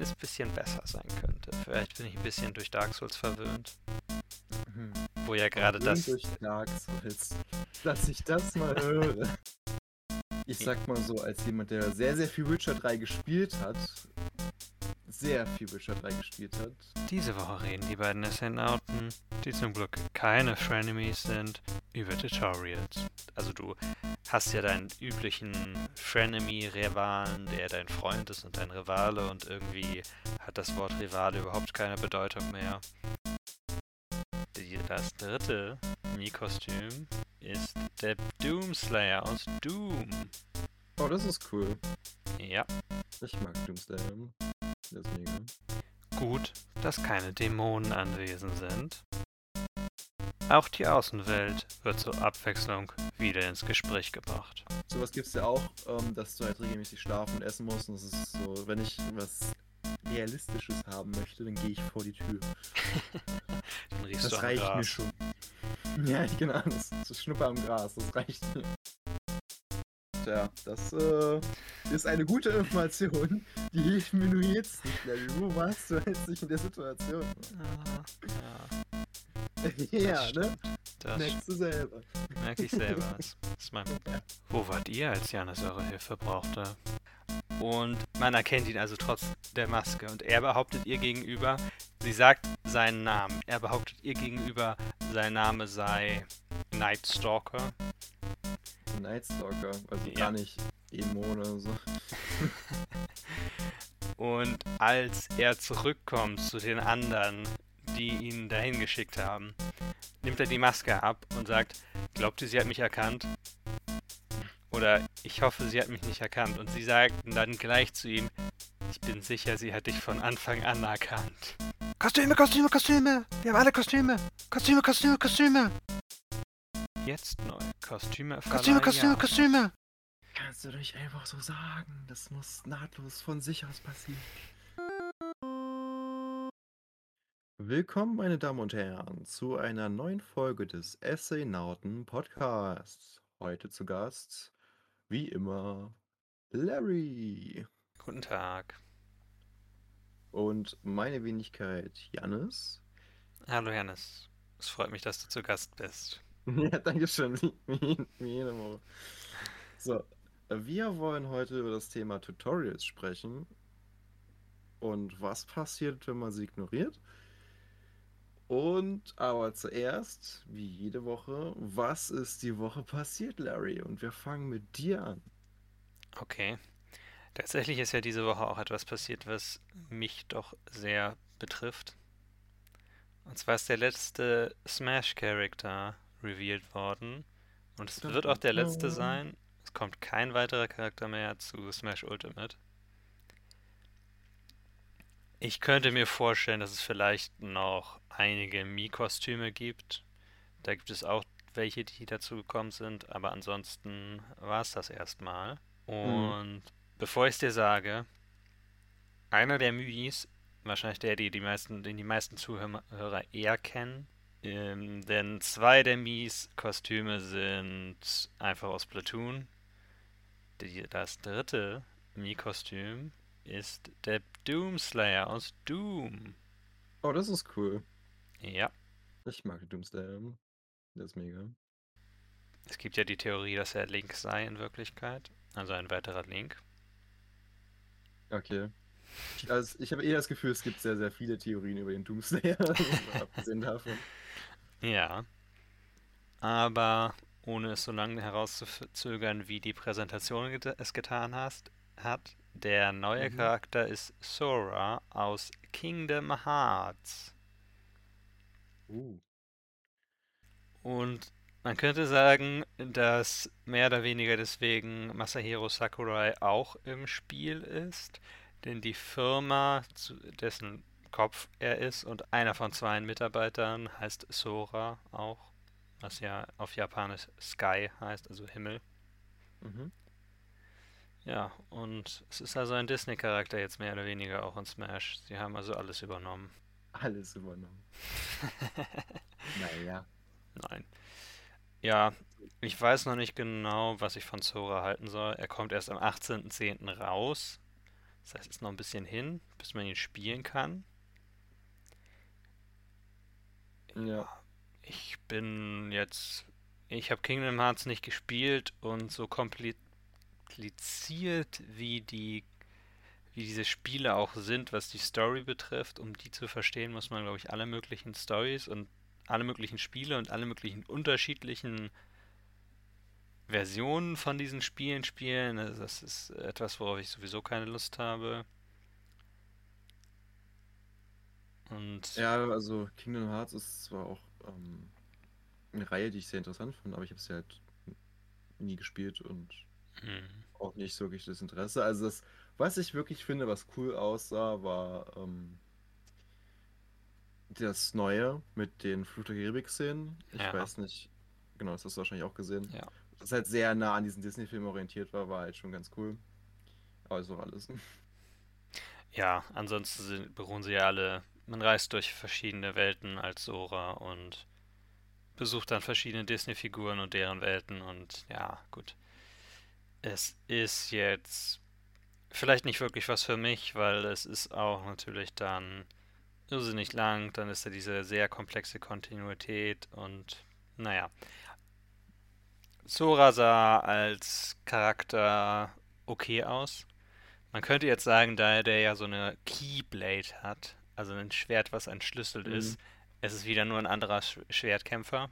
kleines bisschen besser sein könnte. Vielleicht bin ich ein bisschen durch Dark Souls verwöhnt. Mhm. Wo ja gerade das. Durch Dark Souls. Dass ich das mal höre. Ich sag mal so, als jemand, der sehr, sehr viel Witcher 3 gespielt hat, sehr viel Witcher 3 gespielt hat. Diese Woche reden die beiden Ascendauten, die zum Glück keine Frenemies sind, über Tutorials. Also du hast ja deinen üblichen Frenemy-Rivalen, der dein Freund ist und dein Rivale und irgendwie hat das Wort Rivale überhaupt keine Bedeutung mehr. Das dritte Mi-Kostüm ist der Doomslayer aus Doom. Oh, das ist cool. Ja. Ich mag Doomslayer. Ist mega. Gut, dass keine Dämonen anwesend sind. Auch die Außenwelt wird zur Abwechslung wieder ins Gespräch gebracht. Sowas gibt es ja auch, ähm, dass du halt regelmäßig schlafen und essen musst. Und das ist so, wenn ich was Realistisches haben möchte, dann gehe ich vor die Tür. Dann riechst das du reicht Gras. mir schon. Ja, genau, das, das Schnuppe am Gras, das reicht mir. Tja, das äh, ist eine gute Information. Die hilft mir nur jetzt nicht. Wo warst du jetzt nicht in der Situation? Ah, ja, ja, das ne? stimmt. Das Merkst du selber. merke ich selber. Das ist mein. Wo wart ihr, als Janis eure Hilfe brauchte? Und man erkennt ihn also trotz der Maske. Und er behauptet ihr gegenüber, sie sagt seinen Namen. Er behauptet ihr gegenüber, sein Name sei Night Stalker. Nightstalker, also Ja. gar nicht Emo oder so. Und als er zurückkommt zu den anderen, die ihn dahin geschickt haben, nimmt er die Maske ab und sagt, glaubt ihr, sie hat mich erkannt? Oder ich hoffe, sie hat mich nicht erkannt. Und sie sagten dann gleich zu ihm, ich bin sicher, sie hat dich von Anfang an erkannt. Kostüme, Kostüme, Kostüme! Wir haben alle Kostüme! Kostüme, Kostüme, Kostüme! Jetzt neu. Kostüme, Kostüme, Kostüme, Kostüme! Kannst du nicht einfach so sagen? Das muss nahtlos von sich aus passieren. Willkommen, meine Damen und Herren, zu einer neuen Folge des Essaynauten Podcasts. Heute zu Gast, wie immer, Larry Guten Tag. und meine Wenigkeit Jannis. Hallo Janis. Es freut mich, dass du zu Gast bist. Ja, danke schön, wie jede Woche. So, wir wollen heute über das Thema Tutorials sprechen und was passiert, wenn man sie ignoriert. Und aber zuerst, wie jede Woche, was ist die Woche passiert, Larry? Und wir fangen mit dir an. Okay. Tatsächlich ist ja diese Woche auch etwas passiert, was mich doch sehr betrifft. Und zwar ist der letzte Smash-Charakter revealed worden. Und es wird auch der letzte sein. Es kommt kein weiterer Charakter mehr zu Smash Ultimate. Ich könnte mir vorstellen, dass es vielleicht noch einige Mii-Kostüme gibt. Da gibt es auch welche, die dazu gekommen sind, aber ansonsten war es das erstmal. Und bevor ich es dir sage, einer der Myis, wahrscheinlich der, die die meisten, den die meisten Zuhörer eher kennen, ähm, denn zwei der Mies Kostüme sind einfach aus Platoon. Die, das dritte Mii-Kostüm ist der Doomslayer aus Doom. Oh, das ist cool. Ja, Ich mag Doomslayer. Das ist mega. es gibt ja die Theorie, dass er Link sei in Wirklichkeit. Also ein weiterer Link. Okay. Ich- Also ich habe eher das Gefühl, es gibt sehr, sehr viele Theorien über den Doomslayer. Abgesehen davon. Ja. Aber ohne es so lange herauszuzögern, wie die Präsentation es getan hast, hat, der neue Mhm. Charakter ist Sora aus Kingdom Hearts. Uh. Und man könnte sagen, dass mehr oder weniger deswegen Masahiro Sakurai auch im Spiel ist, denn die Firma, zu dessen Kopf er ist und einer von zwei Mitarbeitern heißt Sora auch, was ja auf Japanisch Sky heißt, also Himmel. Mhm. Ja, und es ist also ein Disney-Charakter jetzt mehr oder weniger auch in Smash. Sie haben also alles übernommen. Alles übernommen. Naja. Nein. Ja, ich weiß noch nicht genau, was ich von Sora halten soll. Er kommt erst am 18.10. raus. Das heißt, es ist noch ein bisschen hin, bis man ihn spielen kann. Ja. Ich bin jetzt. Ich habe Kingdom Hearts nicht gespielt und so kompliziert wie die wie diese Spiele auch sind, was die Story betrifft, um die zu verstehen, muss man, glaube ich, alle möglichen Stories und alle möglichen Spiele und alle möglichen unterschiedlichen Versionen von diesen Spielen spielen. Also das ist etwas, worauf ich sowieso keine Lust habe. Und Ja, also Kingdom Hearts ist zwar auch ähm, eine Reihe, die ich sehr interessant finde, aber ich habe sie halt nie gespielt und hm, auch nicht so wirklich das Interesse. Also das, was ich wirklich finde, was cool aussah, war ähm, das Neue mit den Fluch der Karibik-Szenen. Ich Ja. weiß nicht, genau, das hast du wahrscheinlich auch gesehen. ja. Das halt sehr nah an diesen Disney-Film orientiert war, war halt schon ganz cool. Aber ist auch alles. Ja, ansonsten sind, beruhen sie ja alle. Man reist durch verschiedene Welten als Sora und besucht dann verschiedene Disney-Figuren und deren Welten und ja, gut. Es ist jetzt vielleicht nicht wirklich was für mich, weil es ist auch natürlich dann irrsinnig lang, dann ist da diese sehr komplexe Kontinuität und naja. Sora sah als Charakter okay aus. Man könnte jetzt sagen, da der ja so eine Keyblade hat, also ein Schwert, was entschlüsselt Mhm. ist, es ist wieder nur ein anderer Sch Schwertkämpfer.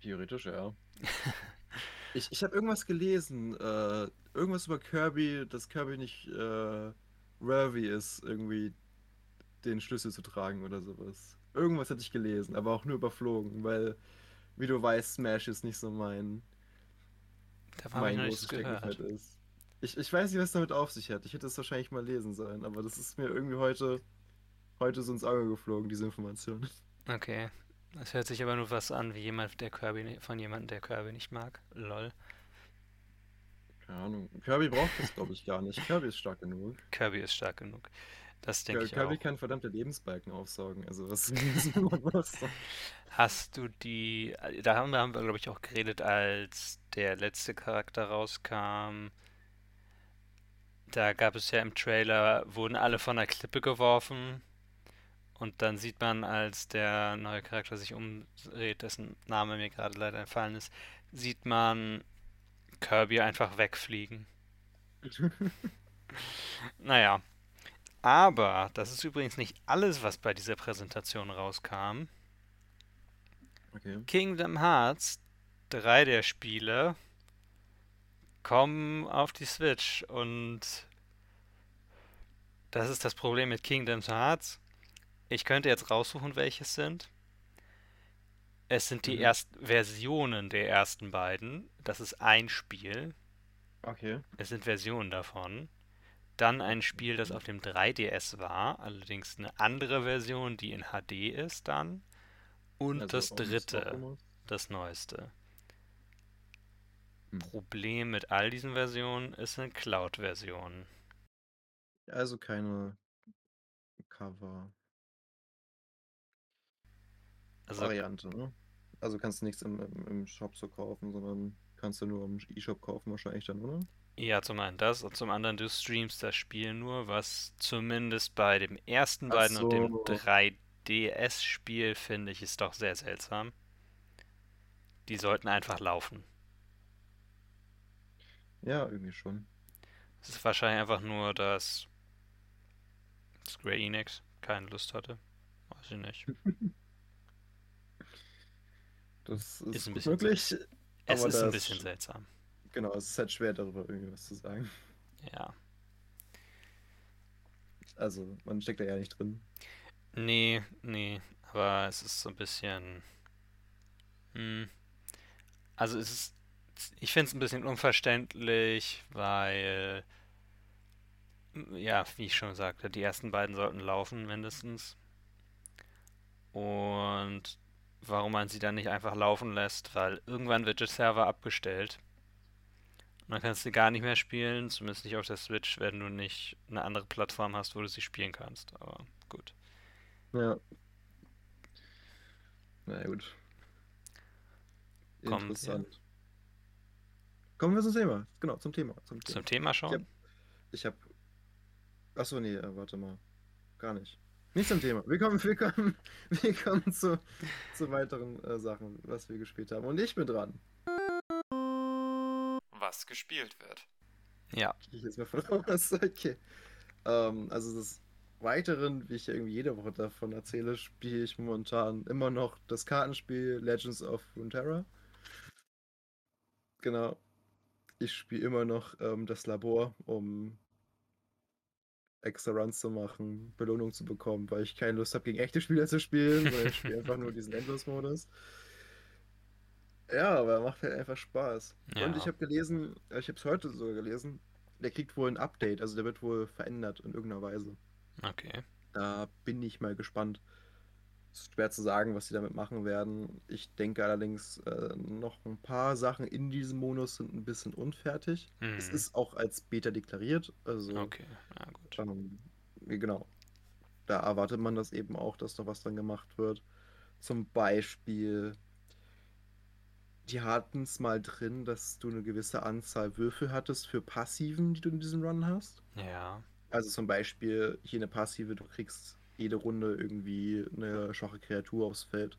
Theoretisch, ja. Ich, ich habe irgendwas gelesen, äh, irgendwas über Kirby, dass Kirby nicht äh, worthy ist, irgendwie den Schlüssel zu tragen oder sowas. Irgendwas hatte ich gelesen, aber auch nur überflogen, weil, wie du weißt, Smash ist nicht so mein, Davon habe ich mein großes Steckenpferd ist. Ich, ich weiß nicht, was damit auf sich hat. Ich hätte es wahrscheinlich mal lesen sollen, aber das ist mir irgendwie heute, heute so ins Auge geflogen, diese Information. Okay. Das hört sich aber nur was an wie jemand, der Kirby von jemandem, der Kirby nicht mag. Lol. Keine Ahnung. Kirby braucht das, glaube ich, gar nicht. Kirby ist stark genug. Kirby ist stark genug. Das denke ich Kirby auch. kann verdammte Lebensbalken aufsaugen. Also was was? Hast du die, da haben wir, haben wir glaube ich auch geredet, als der letzte Charakter rauskam. Da gab es ja im Trailer, wurden alle von der Klippe geworfen. Und dann sieht man, als der neue Charakter sich umdreht, dessen Name mir gerade leider entfallen ist, sieht man Kirby einfach wegfliegen. Naja, aber das ist übrigens nicht alles, was bei dieser Präsentation rauskam. Okay. Kingdom Hearts, drei der Spiele, kommen auf die Switch und das ist das Problem mit Kingdom Hearts. Ich könnte jetzt raussuchen, welche es sind. Es sind die Mhm. ersten Versionen der ersten beiden. Das ist ein Spiel. Okay. Es sind Versionen davon. Dann ein Spiel, das auf dem 3DS war, allerdings eine andere Version, die in HD ist dann. Und Also das dritte, das neueste. Hm. Problem mit all diesen Versionen ist eine Cloud-Version. Also keine Cover-Variante, Also ne? Also kannst du nichts im, im, im Shop so kaufen, sondern kannst du nur im E-Shop kaufen wahrscheinlich dann, oder? ja, zum einen das und zum anderen du streamst das Spiel nur, was zumindest bei dem ersten Ach beiden und dem so. 3DS-Spiel finde ich ist doch sehr seltsam. Die sollten einfach laufen. Ja, irgendwie schon. Es ist wahrscheinlich einfach nur, dass Square Enix keine Lust hatte. Weiß ich nicht. Das Ist ist ein bisschen möglich, Es ist ein bisschen seltsam. genau, es ist halt schwer darüber irgendwie was zu sagen. Ja. Also, man steckt da ja nicht drin. Nee, nee, aber es ist so ein bisschen. Hm, also es ist. Ich finde es ein bisschen unverständlich, weil. Ja, wie ich schon sagte, die ersten beiden sollten laufen mindestens. Und warum man sie dann nicht einfach laufen lässt, weil irgendwann wird der Server abgestellt. Und dann kannst du gar nicht mehr spielen, zumindest nicht auf der Switch, wenn du nicht eine andere Plattform hast, wo du sie spielen kannst. Aber gut. Ja. Na gut. Wir- Interessant. Kommen wir zum Thema. Genau, zum Thema. Zum Thema. Zum Thema Ich schon? hab, ich habe. Achso, nee, äh, warte mal. Gar nicht. Nicht zum Thema. Wir kommen, wir kommen, wir kommen zu, zu weiteren äh, Sachen, was wir gespielt haben. Und ich bin dran. Was gespielt wird. Ja. Gehe ich jetzt mal von aus. Okay. Ähm, also des Weiteren, wie ich ja irgendwie jede Woche davon erzähle, spiele ich momentan immer noch das Kartenspiel Legends of Runeterra. Genau. Ich spiele immer noch ähm, das Labor, um extra Runs zu machen, Belohnung zu bekommen, weil ich keine Lust habe, gegen echte Spieler zu spielen, sondern ich spiele einfach nur diesen Endlos-Modus. Ja, aber er macht halt einfach Spaß. Ja. Und ich habe gelesen, äh, ich habe es heute sogar gelesen, der kriegt wohl ein Update, also der wird wohl verändert in irgendeiner Weise. Okay. Da bin ich mal gespannt. Es ist schwer zu sagen, was sie damit machen werden. Ich denke allerdings, äh, noch ein paar Sachen in diesem Modus sind ein bisschen unfertig. Es Hm. ist auch als Beta deklariert, also Okay, ja gut. ähm, genau. Da erwartet man das eben auch, dass noch was dran gemacht wird. Zum Beispiel, die hatten es mal drin, dass du eine gewisse Anzahl Würfel hattest für Passiven, die du in diesem Run hast. Ja. Also zum Beispiel hier eine Passive, du kriegst jede Runde irgendwie eine schwache Kreatur aufs Feld.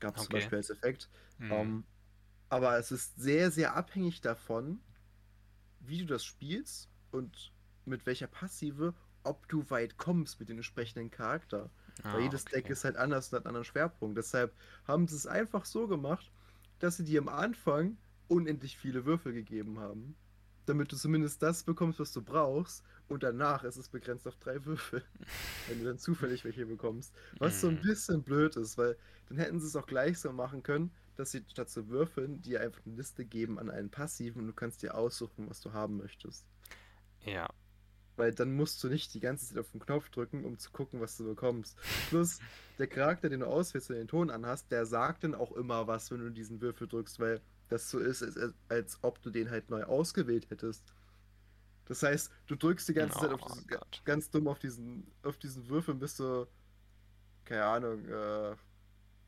Gab es zum Okay. Beispiel als Effekt. Hm. Ähm, aber es ist sehr, sehr abhängig davon, wie du das spielst und mit welcher Passive, ob du weit kommst mit dem entsprechenden Charakter. Ah, Weil jedes Deck okay. ist halt anders und hat einen anderen Schwerpunkt. Deshalb haben sie es einfach so gemacht, dass sie dir am Anfang unendlich viele Würfel gegeben haben. Damit du zumindest das bekommst, was du brauchst. Und danach ist es begrenzt auf drei Würfel. wenn du dann zufällig welche bekommst. Was so ein Hm. bisschen blöd ist, weil dann hätten sie es auch gleich so machen können, dass sie statt zu würfeln dir einfach eine Liste geben an einen Passiven und du kannst dir aussuchen, was du haben möchtest. Ja. Weil dann musst du nicht die ganze Zeit auf den Knopf drücken, um zu gucken, was du bekommst. Plus, der Charakter, den du auswählst und den Ton anhast, der sagt dann auch immer was, wenn du diesen Würfel drückst, weil das so ist, als, als ob du den halt neu ausgewählt hättest. Das heißt, du drückst die ganze Zeit auf Oh diesen, ganz dumm auf diesen, auf diesen Würfel und bist du, keine Ahnung, äh,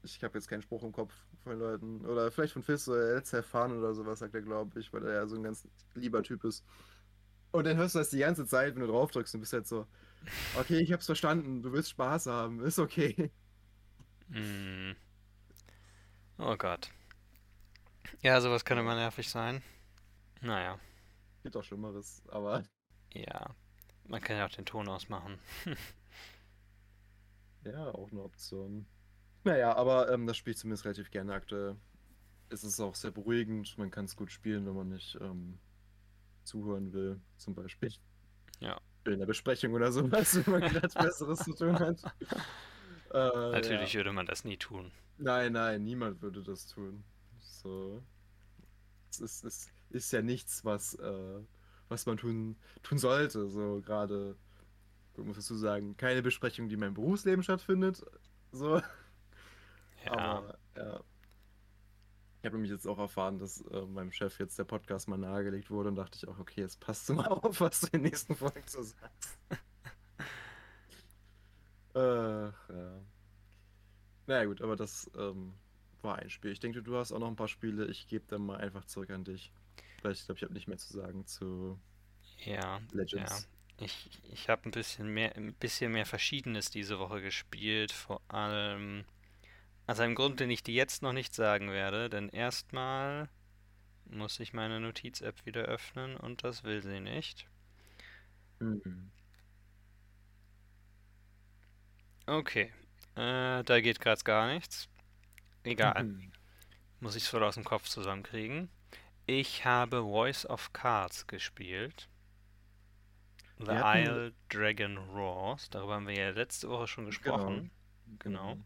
ich habe jetzt keinen Spruch im Kopf von Leuten. Oder vielleicht von Fizz, oder Let's Have Fun oder sowas, sagt er, glaube ich, weil er ja so ein ganz lieber Typ ist. Und dann hörst du das die ganze Zeit, wenn du drauf drückst und bist halt so, okay, ich hab's verstanden, du willst Spaß haben, ist okay. Hm. Oh Gott. Ja, sowas kann immer nervig sein. Naja, Gibt auch Schlimmeres, aber ja. Man kann ja auch den Ton ausmachen. ja, auch eine Option. Naja, aber ähm, das spiele ich zumindest relativ gerne aktuell. Es ist auch sehr beruhigend, man kann es gut spielen, wenn man nicht ähm, zuhören will, zum Beispiel. Ja. In der Besprechung oder sowas, wenn man gerade Besseres zu tun hat. Äh, Natürlich ja. würde man das nie tun. Nein, nein, niemand würde das tun. So. Es ist, es ist ja nichts, was, äh, was man tun, tun sollte. So gerade, ich muss dazu sagen, keine Besprechung, die in meinem Berufsleben stattfindet. So. Ja. Aber ja. Ich habe nämlich jetzt auch erfahren, dass äh, meinem Chef jetzt der Podcast mal nahegelegt wurde und dachte ich auch, okay, jetzt passt du mal auf, was du in den nächsten Folgen so sagst. Ach, ja. Naja gut, aber das ähm, war ein Spiel. Ich denke, du hast auch noch ein paar Spiele. Ich gebe dann mal einfach zurück an dich. Weil ich glaube, ich habe nicht mehr zu sagen zu Ja, ja. Legends. Ich, ich habe ein bisschen mehr, ein bisschen mehr Verschiedenes diese Woche gespielt, vor allem aus einem Grund, den ich dir jetzt noch nicht sagen werde, denn erstmal muss ich meine Notiz-App wieder öffnen und das will sie nicht. Mhm. Okay, äh, da geht gerade gar nichts. Egal, Mhm. muss ich es wohl aus dem Kopf zusammenkriegen. Ich habe Voice of Cards gespielt. The Isle Dragon Roars, darüber haben wir ja letzte Woche schon gesprochen. Genau.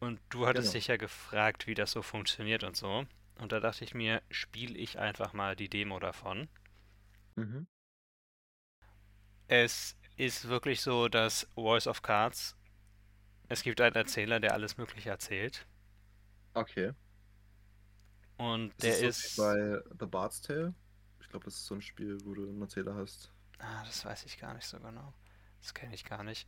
Und du hattest Genau. dich ja gefragt, wie das so funktioniert und so. Und da dachte ich mir, spiele ich einfach mal die Demo davon. Mhm. Es ist wirklich so, dass Voice of Cards, es gibt einen Erzähler, der alles Mögliche erzählt. Okay. Und Ist der wie ist. bei The Bard's Tale? Ich glaube, das ist so ein Spiel, wo du einen Erzähler hast. Ah, das weiß ich gar nicht so genau. Das kenne ich gar nicht.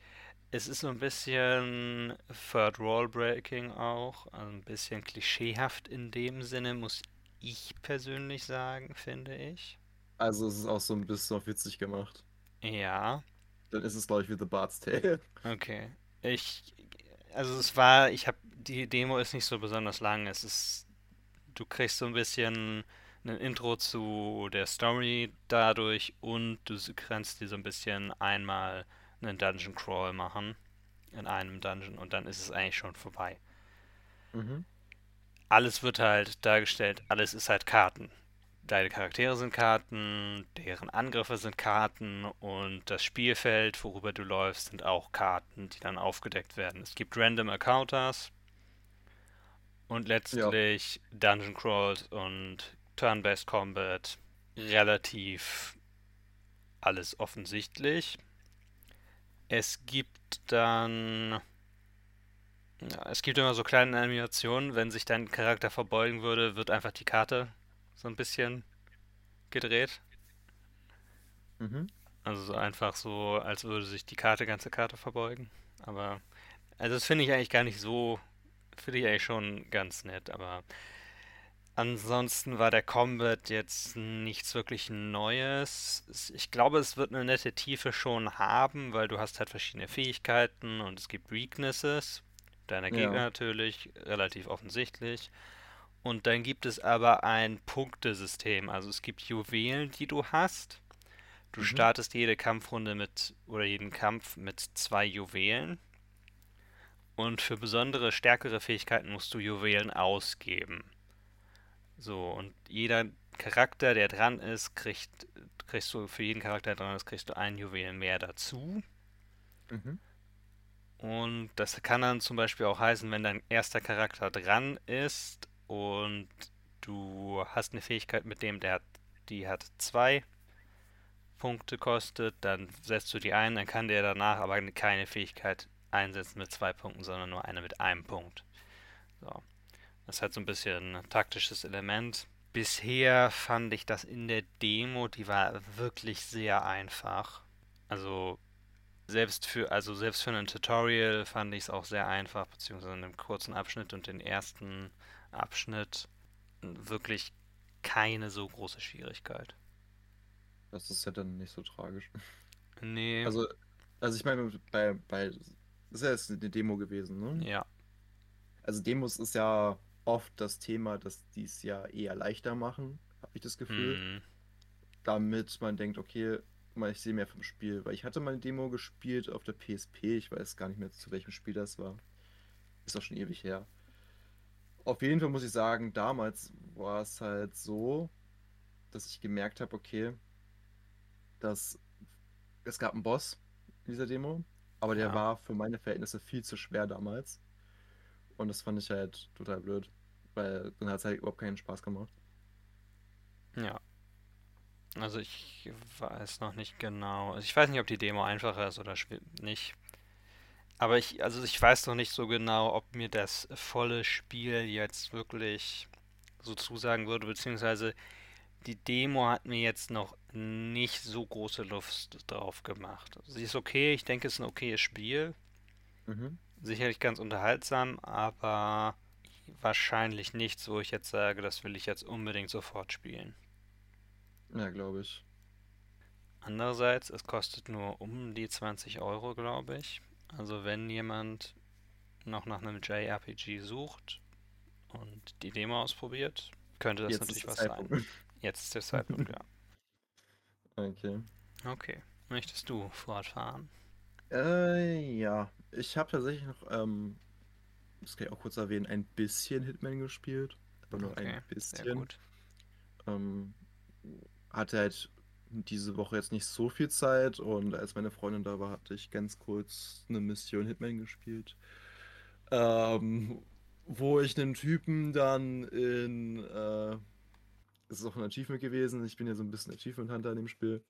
Es ist so ein bisschen Third Wall Breaking auch, also ein bisschen klischeehaft in dem Sinne, muss ich persönlich sagen, finde ich. Also es ist auch so ein bisschen auf witzig gemacht. Ja, Dann ist es, glaube ich, wie The Bard's Tale. okay. Ich, also es war, ich habe, die Demo ist nicht so besonders lang. Es ist, du kriegst so ein bisschen ein Intro zu der Story dadurch und du kannst dir so ein bisschen einmal einen Dungeon Crawl machen in einem Dungeon und dann ist es eigentlich schon vorbei. Mhm. Alles wird halt dargestellt, alles ist halt Karten. Deine Charaktere sind Karten, deren Angriffe sind Karten und das Spielfeld, worüber du läufst, sind auch Karten, die dann aufgedeckt werden. Es gibt Random Encounters und Ja. letztlich Dungeon Crawls und Turn-Based Combat. Relativ alles offensichtlich. Es gibt dann. Ja, es gibt immer so kleine Animationen, wenn sich dein Charakter verbeugen würde, wird einfach die Karte so ein bisschen gedreht. Mhm. Also so einfach so, als würde sich die Karte, ganze Karte verbeugen. Aber, also das finde ich eigentlich gar nicht so, finde ich eigentlich schon ganz nett, aber ansonsten war der Combat jetzt nichts wirklich Neues. Es- Ich glaube, es wird eine nette Tiefe schon haben, weil du hast halt verschiedene Fähigkeiten und es gibt Weaknesses. Deiner Gegner Ja. natürlich, relativ offensichtlich. Und dann gibt es aber ein Punktesystem. Also es gibt Juwelen, die du hast. Du Mhm. startest jede Kampfrunde mit oder jeden Kampf mit zwei Juwelen. Und für besondere, stärkere Fähigkeiten musst du Juwelen ausgeben. So, und jeder Charakter, der dran ist, kriegt, kriegst du für jeden Charakter, der dran ist, kriegst du einen Juwelen mehr dazu. Mhm. Und das kann dann zum Beispiel auch heißen, wenn dein erster Charakter dran ist und du hast eine Fähigkeit mit dem, der hat, die hat zwei Punkte kostet, dann setzt du die ein, dann kann der danach aber keine Fähigkeit einsetzen mit zwei Punkten, sondern nur eine mit einem Punkt. So. Das hat so ein bisschen ein taktisches Element. Bisher fand ich das in der Demo, die war wirklich sehr einfach. Also selbst für, also selbst für ein Tutorial fand ich es auch sehr einfach, beziehungsweise in einem kurzen Abschnitt und den ersten Abschnitt wirklich keine so große Schwierigkeit. Das ist ja dann nicht so tragisch. Nee, Also, also ich meine, bei, bei, das ist ja jetzt eine Demo gewesen, ne? ja, Also Demos ist ja oft das Thema, dass die es ja eher leichter machen, habe ich das Gefühl. hm, Damit man denkt, okay, mal, ich sehe mehr vom Spiel. Weil ich hatte mal eine Demo gespielt auf der PSP, ich weiß gar nicht mehr, zu welchem Spiel das war. Ist auch schon ewig her. Auf jeden Fall muss ich sagen, damals war es halt so, dass ich gemerkt habe, okay, dass es gab einen Boss in dieser Demo, aber der ja, war für meine Verhältnisse viel zu schwer damals. Und das fand ich halt total blöd, weil dann hat es halt überhaupt keinen Spaß gemacht. ja. Also ich weiß noch nicht genau. Also ich weiß nicht, ob die Demo einfacher ist oder nicht. Aber ich, also ich weiß noch nicht so genau, ob mir das volle Spiel jetzt wirklich so zusagen würde, beziehungsweise die Demo hat mir jetzt noch nicht so große Lust drauf gemacht. Sie ist okay, ich denke, es ist ein okayes Spiel. Mhm. Sicherlich ganz unterhaltsam, aber wahrscheinlich nichts, wo ich jetzt sage, das will ich jetzt unbedingt sofort spielen. Ja, glaube ich. Andererseits, es kostet nur um die 20 Euro, glaube ich. Also wenn jemand noch nach einem JRPG sucht und die Demo ausprobiert, könnte das Jetzt natürlich was sein. Jetzt ist der Zeitpunkt, ja. Okay. Okay. Möchtest du fortfahren? Äh, ja. Ich habe tatsächlich noch, ähm, das kann ich auch kurz erwähnen, ein bisschen Hitman gespielt. Aber nur ein Okay, sehr bisschen. gut. Ähm, hatte halt diese Woche jetzt nicht so viel Zeit und als meine Freundin da war, hatte ich ganz kurz eine Mission Hitman gespielt. Ähm, wo ich einen Typen dann in, äh, es ist auch ein Achievement gewesen, ich bin ja so ein bisschen Achievement Hunter in dem Spiel,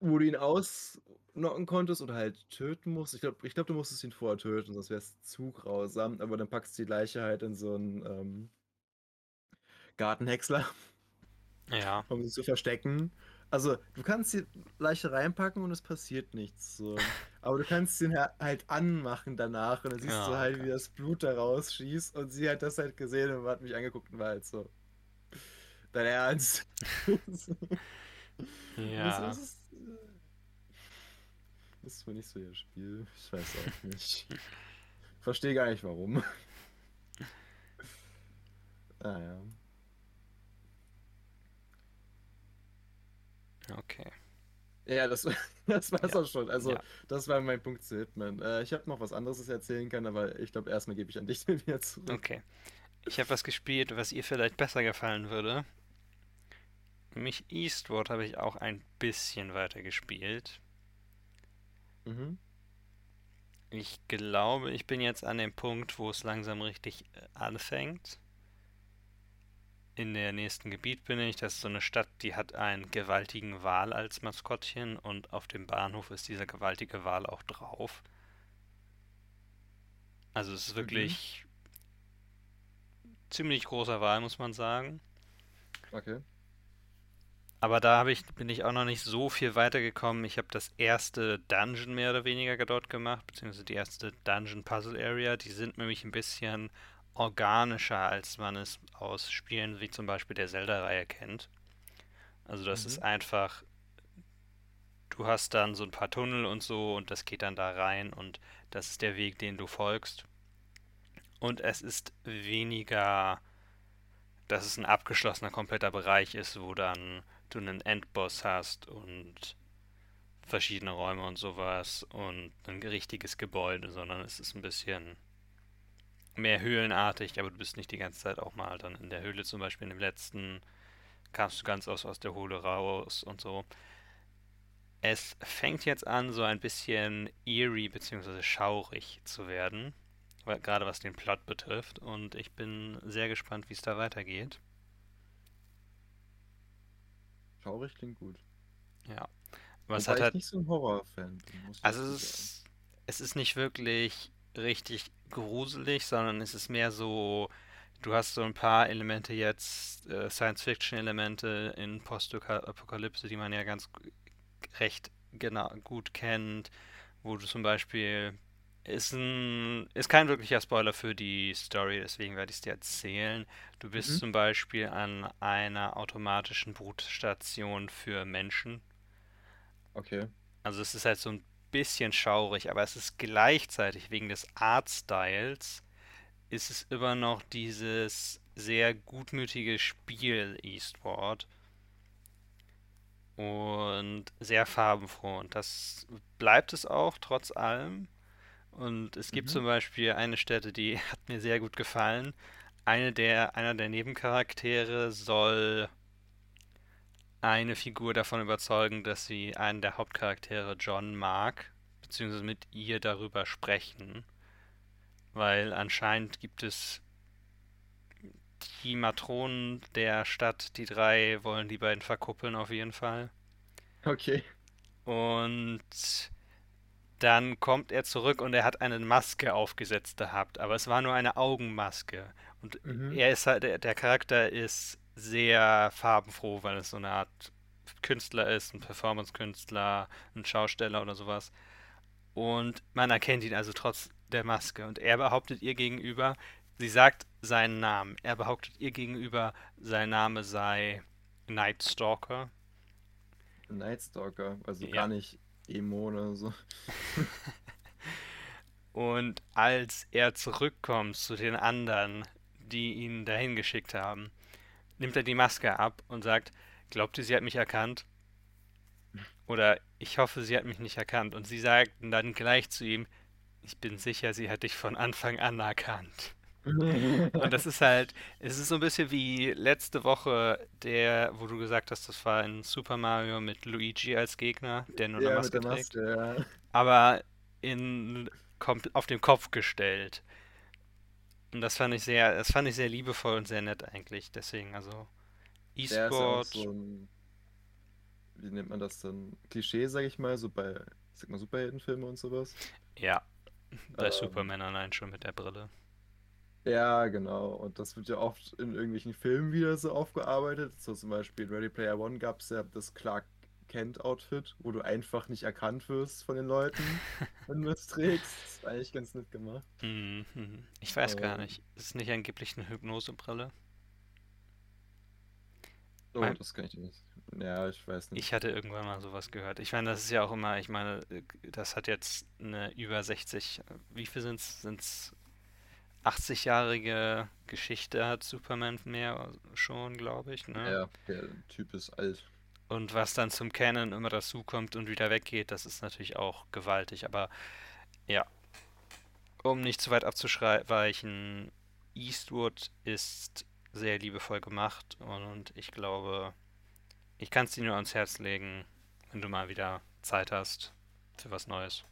wo du ihn ausnocken konntest oder halt töten musst. Ich glaube, ich glaub, du musstest ihn vorher töten, sonst wäre es zu grausam, aber dann packst du die Leiche halt in so einen ähm, Gartenhäcksler. Ja, um sie zu verstecken. Also, du kannst die Leiche reinpacken und es passiert nichts. So. Aber du kannst ihn ha- halt anmachen danach und dann siehst du ja, halt, okay. wie das Blut da rausschießt und sie hat das halt gesehen und hat mich angeguckt und war halt so. Dein Ernst? Ja. Das ist, das ist wohl nicht so ihr Spiel. Ich weiß auch nicht. Verstehe gar nicht warum. Ah ja. Okay. Ja, das, das war's Ja. auch schon. Also, Ja. das war mein Punkt zu Hitman. Äh, ich habe noch was anderes, das ich erzählen kann, aber ich glaube, erstmal gebe ich an dich wieder zurück. Okay. Ich habe was gespielt, was ihr vielleicht besser gefallen würde. Nämlich Eastward habe ich auch ein bisschen weiter gespielt. Mhm. Ich glaube, ich bin jetzt an dem Punkt, wo es langsam richtig äh, anfängt. In der nächsten Gebiet bin ich. Das ist so eine Stadt, die hat einen gewaltigen Wal als Maskottchen und auf dem Bahnhof ist dieser gewaltige Wal auch drauf. Also es ist wirklich ziemlich großer Wal, muss man sagen. Okay. Aber da ich, bin ich auch noch nicht so viel weitergekommen. Ich habe das erste Dungeon mehr oder weniger dort gemacht, beziehungsweise die erste Dungeon Puzzle Area. Die sind nämlich ein bisschen organischer, als man es aus Spielen wie zum Beispiel der Zelda-Reihe kennt. Also das Mhm. ist einfach, du hast dann so ein paar Tunnel und so und das geht dann da rein und das ist der Weg, den du folgst. Und es ist weniger, dass es ein abgeschlossener, kompletter Bereich ist, wo dann du einen Endboss hast und verschiedene Räume und sowas und ein richtiges Gebäude, sondern es ist ein bisschen mehr höhlenartig, aber du bist nicht die ganze Zeit auch mal dann in der Höhle, zum Beispiel in dem letzten kamst du ganz aus, aus der Höhle raus und so. Es fängt jetzt an, so ein bisschen eerie bzw. schaurig zu werden, gerade was den Plot betrifft und ich bin sehr gespannt, wie es da weitergeht. Schaurig klingt gut. Ja. Wobei hat ich halt nicht so ein Horror-Fan Also es ist, es ist nicht wirklich richtig gruselig, sondern es ist mehr so, du hast so ein paar Elemente jetzt, äh, Science-Fiction-Elemente in Postapokalypse, die man ja ganz recht genau gut kennt, wo du zum Beispiel, ist ein, ist kein wirklicher Spoiler für die Story, deswegen werde ich es dir erzählen. Du bist Mhm. zum Beispiel an einer automatischen Brutstation für Menschen. Okay. Also es ist halt so ein bisschen schaurig, aber es ist gleichzeitig wegen des Artstyles ist es immer noch dieses sehr gutmütige Spiel Eastward und sehr farbenfroh und das bleibt es auch trotz allem. Und es gibt Mhm. zum Beispiel eine Stätte, die hat mir sehr gut gefallen. Eine der, einer der Nebencharaktere soll eine Figur davon überzeugen, dass sie einen der Hauptcharaktere John mag, beziehungsweise mit ihr darüber sprechen. Weil anscheinend gibt es die Matronen der Stadt, die drei wollen die beiden verkuppeln auf jeden Fall. Okay. Und dann kommt er zurück und er hat eine Maske aufgesetzt gehabt, aber es war nur eine Augenmaske. Und Mhm. er ist halt, der, Charakter ist sehr farbenfroh, weil es so eine Art Künstler ist, ein Performance-Künstler, ein Schausteller oder sowas. Und man erkennt ihn also trotz der Maske. Und er behauptet ihr gegenüber, sie sagt seinen Namen. Er behauptet ihr gegenüber, sein Name sei Night Stalker. Night Stalker, also Ja. gar nicht Emo oder so. Und als er zurückkommt zu den anderen, die ihn dahin geschickt haben, nimmt er die Maske ab und sagt, glaubt ihr, sie hat mich erkannt? Oder ich hoffe, sie hat mich nicht erkannt. Und sie sagten dann gleich zu ihm, ich bin sicher, sie hat dich von Anfang an erkannt. Und das ist halt, es ist so ein bisschen wie letzte Woche, der, wo du gesagt hast, das war in Super Mario mit Luigi als Gegner, der nur eine ja, mit Maske der trägt Maske, ja. aber in, auf den Kopf gestellt. Und das fand ich sehr, das fand ich sehr liebevoll und sehr nett eigentlich. Deswegen, also Der ist ja E-Sport, so ein, wie nennt man das denn? Klischee, sag ich mal, so bei, ich sag mal, Superheldenfilme und sowas. ja, bei Ähm. Superman allein schon mit der Brille. Ja, genau. Und das wird ja oft in irgendwelchen Filmen wieder so aufgearbeitet. So zum Beispiel in Ready Player One gab es ja das Clark Kent-Outfit, wo du einfach nicht erkannt wirst von den Leuten, wenn du es trägst. Das war eigentlich ganz nett gemacht. Mhm. Ich weiß gar Ähm. nicht. Ist es nicht angeblich eine Hypnosebrille? Oh, Mein- das kann ich nicht. Ja, ich weiß nicht. Ich hatte irgendwann mal sowas gehört. Ich meine, das ist ja auch immer, ich meine, das hat jetzt eine über 60, äh, wie viel sind's? Sind's 80-jährige Geschichte hat Superman mehr schon, glaube ich, ne? Ja, der Typ ist alt. Und was dann zum Canon immer dazukommt und wieder weggeht, das ist natürlich auch gewaltig. Aber ja, um nicht zu weit abzuweichen, Eastwood ist sehr liebevoll gemacht und ich glaube, ich kann es dir nur ans Herz legen, wenn du mal wieder Zeit hast für was Neues.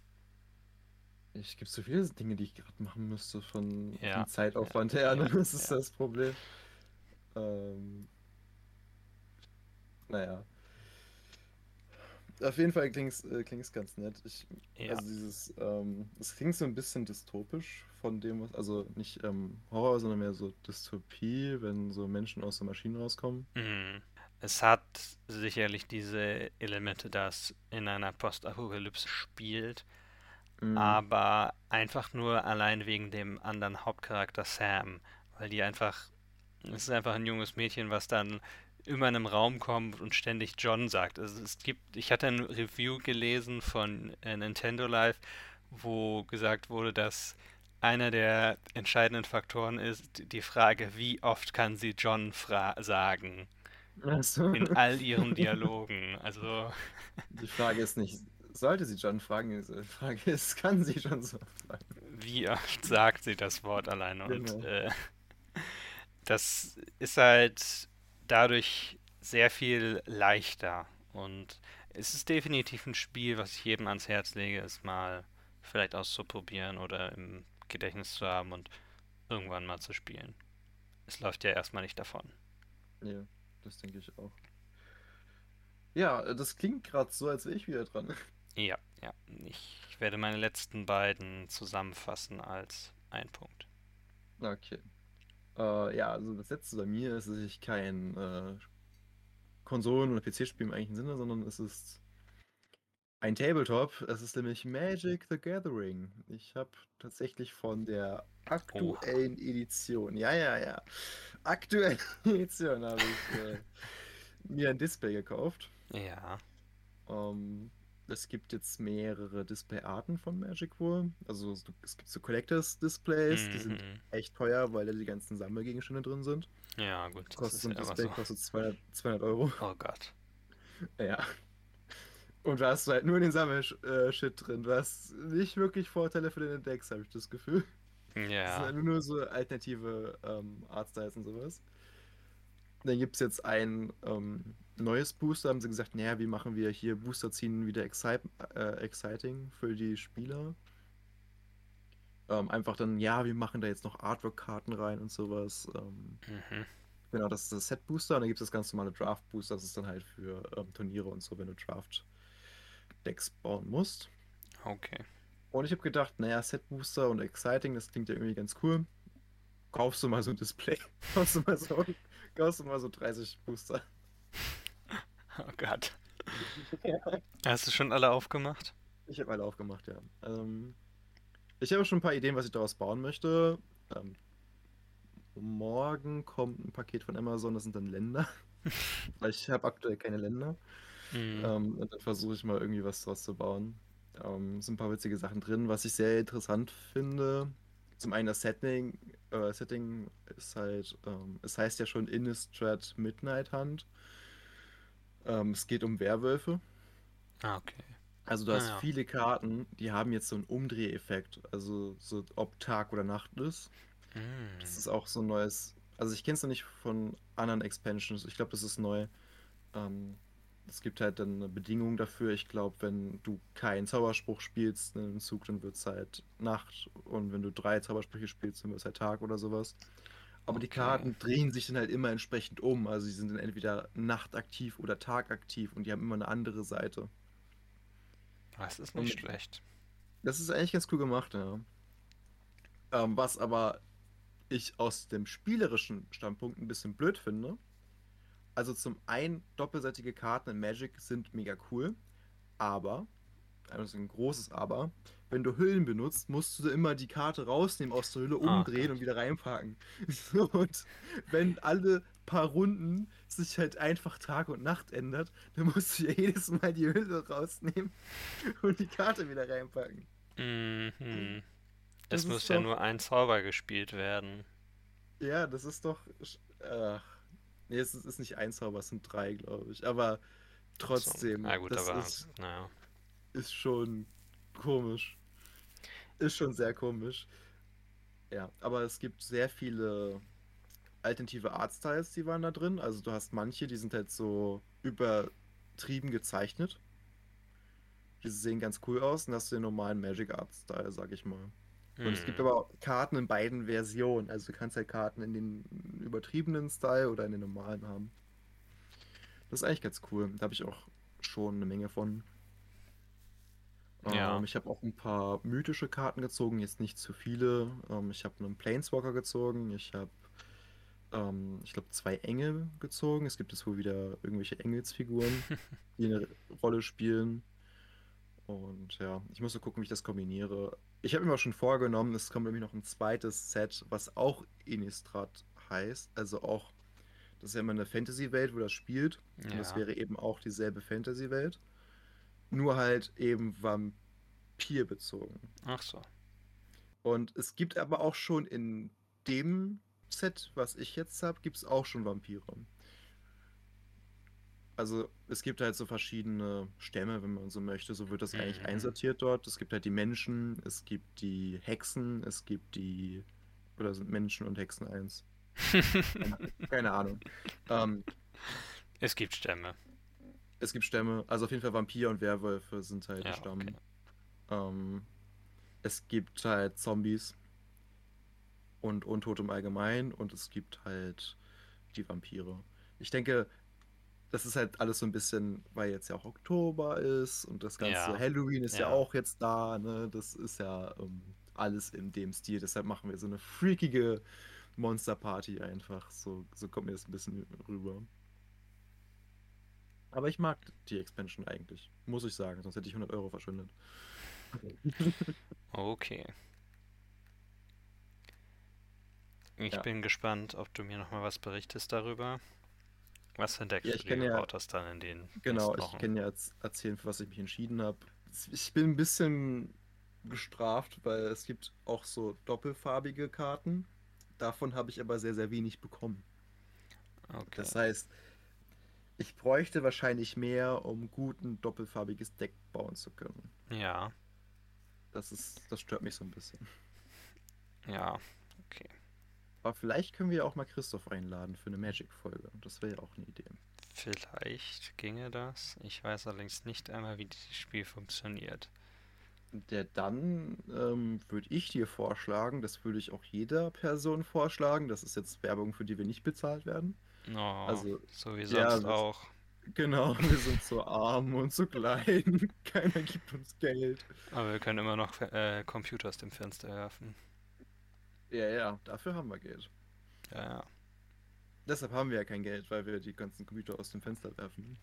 Es gibt so viele Dinge, die ich gerade machen müsste von, Ja, vom Zeitaufwand her. Ja, Das ist ja. das Problem. Ähm, naja. Auf jeden Fall klingt es äh, ganz nett. Ich, Ja, also dieses, ähm, es klingt so ein bisschen dystopisch von dem, was, also nicht ähm, Horror, sondern mehr so Dystopie, wenn so Menschen aus der Maschinen rauskommen. mhm. Es hat sicherlich diese Elemente, dass in einer Postapokalypse spielt. Mm, aber einfach nur allein wegen dem anderen Hauptcharakter Sam, weil die einfach, es ist einfach ein junges Mädchen, was dann immer in einem Raum kommt und ständig John sagt. Also es gibt, ich hatte ein Review gelesen von äh, Nintendo Live, wo gesagt wurde, dass einer der entscheidenden Faktoren ist die Frage, wie oft kann sie John fra sagen so. in all ihren Dialogen. Also Die Frage ist nicht, sollte sie John fragen, die Frage ist, kann sie schon so fragen? wie oft sagt sie das Wort alleine? Und Genau. äh, das ist halt dadurch sehr viel leichter. Und es ist definitiv ein Spiel, was ich jedem ans Herz lege, es mal vielleicht auszuprobieren oder im Gedächtnis zu haben und irgendwann mal zu spielen. Es läuft ja erstmal nicht davon. Ja, das denke ich auch. Ja, das klingt gerade so, als wäre ich wieder dran. Ja, ja. Ich werde meine letzten beiden zusammenfassen als ein Punkt. Okay. Äh, ja, also das letzte bei mir ist, dass ich kein äh, Konsolen- oder PC-Spiel im eigentlichen Sinne, sondern es ist ein Tabletop. Es ist nämlich Magic the Gathering. Ich habe tatsächlich von der aktuellen Edition, ja, ja, ja, aktuellen Edition habe ich äh, mir ein Display gekauft. Ja. Ähm, es gibt jetzt mehrere Displayarten von Magic wohl. Also es gibt so Collectors Displays, die sind Mhm. echt teuer, weil da die ganzen Sammelgegenstände drin sind. Ja, gut, das Kostet ist so ein ja Display, so. kostet 200, 200 Euro. Oh Gott. Ja. Und da hast du halt nur den Sammelshit drin. Du hast nicht wirklich Vorteile für deine Decks, habe ich das Gefühl. Das sind Ja. halt nur so alternative ähm, Artstyles und sowas. Dann gibt es jetzt ein ähm, neues Booster, haben sie gesagt, naja, wie machen wir hier Booster ziehen wieder excite äh, exciting für die Spieler. Ähm, einfach dann, ja, wir machen da jetzt noch Artwork-Karten rein und sowas. Ähm, Mhm. genau, das ist das Set-Booster und dann gibt es das ganz normale Draft-Booster, das ist dann halt für ähm, Turniere und so, wenn du Draft-Decks bauen musst. Okay. Und ich habe gedacht, naja, Set-Booster und Exciting, das klingt ja irgendwie ganz cool. Kaufst du mal so ein Display. Kaufst du mal so, kaufst du mal so 30 Booster. Oh Gott. Hast du schon alle aufgemacht? Ich habe alle aufgemacht, ja. Ähm, ich habe schon ein paar Ideen, was ich daraus bauen möchte. Ähm, morgen kommt ein Paket von Amazon, das sind dann Länder. Weil ich habe aktuell keine Länder. Mhm. Ähm, und dann versuche ich mal irgendwie was draus zu bauen. Ähm, sind ein paar witzige Sachen drin, was ich sehr interessant finde. Zum einen das Setting, äh, Setting ist halt, ähm, es heißt ja schon Innistrad Midnight Hunt. Ähm, es geht um Werwölfe. Ah, okay. Also du Ah, hast ja. viele Karten, die haben jetzt so einen Umdreheffekt. Also so ob Tag oder Nacht ist. Das Mhm. ist auch so ein neues. Also ich kenne es noch nicht von anderen Expansions. Ich glaube, das ist neu. Ähm, es gibt halt dann eine Bedingung dafür. Ich glaube, wenn du keinen Zauberspruch spielst in einem Zug, dann wird es halt Nacht. Und wenn du drei Zaubersprüche spielst, dann wird es halt Tag oder sowas. Aber die Okay. Karten drehen sich dann halt immer entsprechend um. Also sie sind dann entweder nachtaktiv oder tagaktiv und die haben immer eine andere Seite. Das ist Und nicht schlecht. das ist eigentlich ganz cool gemacht, ja. Ähm, was aber ich aus dem spielerischen Standpunkt ein bisschen blöd finde. Also zum einen, doppelseitige Karten in Magic sind mega cool, aber also ein großes Aber, wenn du Hüllen benutzt, musst du immer die Karte rausnehmen aus der Hülle, Ah, umdrehen Gott. und wieder reinpacken. Und wenn alle paar Runden sich halt einfach Tag und Nacht ändert, dann musst du ja jedes Mal die Hülle rausnehmen und die Karte wieder reinpacken. Mhm. Das Es muss ja doch- nur ein Zauber gespielt werden. Ja, das ist doch. Ach, nee, es ist, nicht ein Zauber, es sind drei, glaube ich. Aber trotzdem, So. Na gut, das aber ist, naja. Ist schon komisch. Ist schon sehr komisch. Ja, aber es gibt sehr viele alternative Artstyles, die waren da drin. Also du hast manche, die sind halt so übertrieben gezeichnet. Die sehen ganz cool aus und hast du den normalen Magic Art Style, sag ich mal. Und es gibt Hm. aber auch Karten in beiden Versionen. Also du kannst halt Karten in den übertriebenen Style oder in den normalen haben. Das ist eigentlich ganz cool. Da habe ich auch schon eine Menge von. Ja. Ähm, ich habe auch ein paar mythische Karten gezogen, jetzt nicht zu viele. Ähm, ich habe einen Planeswalker gezogen. Ich habe, ähm, ich glaube, zwei Engel gezogen. Es gibt jetzt wohl wieder irgendwelche Engelsfiguren, die eine Rolle spielen. Und ja, ich muss so gucken, wie ich das kombiniere. Ich habe mir schon vorgenommen, es kommt nämlich noch ein zweites Set, was auch Innistrad heißt. Also auch, das ist ja immer eine Fantasy-Welt, wo das spielt. Und das Ja. wäre eben auch dieselbe Fantasy-Welt. Nur halt eben Vampir bezogen. Ach so. Und es gibt aber auch schon in dem Set, was ich jetzt habe, gibt es auch schon Vampire. Also es gibt halt so verschiedene Stämme, wenn man so möchte. So wird das eigentlich Mhm. einsortiert dort. Es gibt halt die Menschen, es gibt die Hexen, es gibt die... Oder sind Menschen und Hexen eins? Keine, keine Ahnung. Ähm, es gibt Stämme. Es gibt Stämme. Also auf jeden Fall Vampir und Werwölfe sind halt Ja, Stamm. okay. Ähm, es gibt halt Zombies und Untote im Allgemeinen und es gibt halt die Vampire. Ich denke, das ist halt alles so ein bisschen, weil jetzt ja auch Oktober ist und das ganze Ja, Halloween ist ja. ja. auch jetzt da, ne? Das ist ja ähm, alles in dem Stil. Deshalb machen wir so eine freakige Monsterparty einfach. So, so kommt mir das ein bisschen rüber. Aber ich mag die Expansion eigentlich, muss ich sagen, sonst hätte ich 100 Euro verschwendet. Okay. Ich Ja. bin gespannt, ob du mir nochmal was berichtest darüber. Was Deck Ja, du dir ja- hast dann in den Genau, ich kann ja erzählen, für was ich mich entschieden habe. Ich bin ein bisschen gestraft, weil es gibt auch so doppelfarbige Karten. Davon habe ich aber sehr, sehr wenig bekommen. Okay. Das heißt, ich bräuchte wahrscheinlich mehr, um gut ein doppelfarbiges Deck bauen zu können. Ja, Das ist, das stört mich so ein bisschen. ja, okay. Aber vielleicht können wir auch mal Christoph einladen für eine Magic-Folge. Das wäre ja auch eine Idee. Vielleicht ginge das. Ich weiß allerdings nicht einmal, wie dieses Spiel funktioniert. Der dann ähm, würde ich dir vorschlagen, das würde ich auch jeder Person vorschlagen. Das ist jetzt Werbung, für die wir nicht bezahlt werden. Oh, Also, so wie ja, sonst das- auch. Genau, wir sind so arm und so klein. Keiner gibt uns Geld. Aber wir können immer noch äh, Computer aus dem Fenster werfen. Ja, ja, dafür haben wir Geld. Ja, ja. Deshalb haben wir ja kein Geld, weil wir die ganzen Computer aus dem Fenster werfen.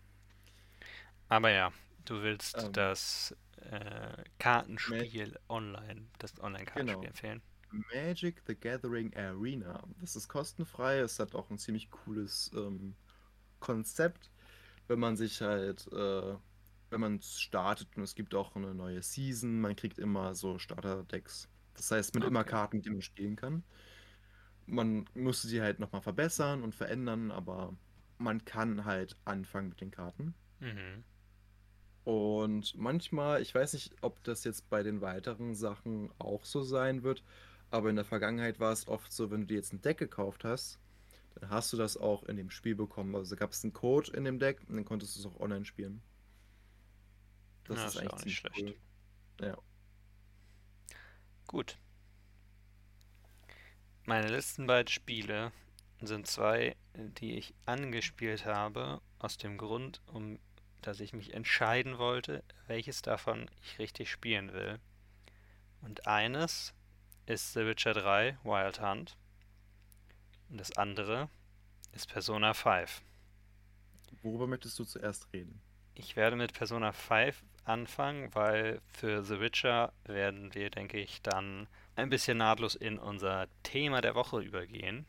Aber ja, du willst Ähm, das äh, Kartenspiel online, das Online-Kartenspiel Genau. empfehlen. Magic the Gathering Arena. Das ist kostenfrei. Es hat auch ein ziemlich cooles ähm, Konzept, wenn man sich halt, äh, wenn man startet und es gibt auch eine neue Season, man kriegt immer so Starter-Decks. Das heißt, mit immer Okay. Karten, mit denen man spielen kann. Man muss sie halt nochmal verbessern und verändern, aber man kann halt anfangen mit den Karten. Mhm. Und manchmal, ich weiß nicht, ob das jetzt bei den weiteren Sachen auch so sein wird, aber in der Vergangenheit war es oft so, wenn du dir jetzt ein Deck gekauft hast, dann hast du das auch in dem Spiel bekommen. Also gab es einen Code in dem Deck und dann konntest du es auch online spielen. Das Ja, ist ist eigentlich auch nicht schlecht. cool. Ja. Gut. Meine letzten beiden Spiele sind zwei, die ich angespielt habe, aus dem Grund, um dass ich mich entscheiden wollte, welches davon ich richtig spielen will. Und eines ist The Witcher 3 Wild Hunt und das andere ist Persona 5. Worüber möchtest du zuerst reden? Ich werde mit Persona 5 anfangen, weil für The Witcher werden wir, denke ich, dann ein bisschen nahtlos in unser Thema der Woche übergehen.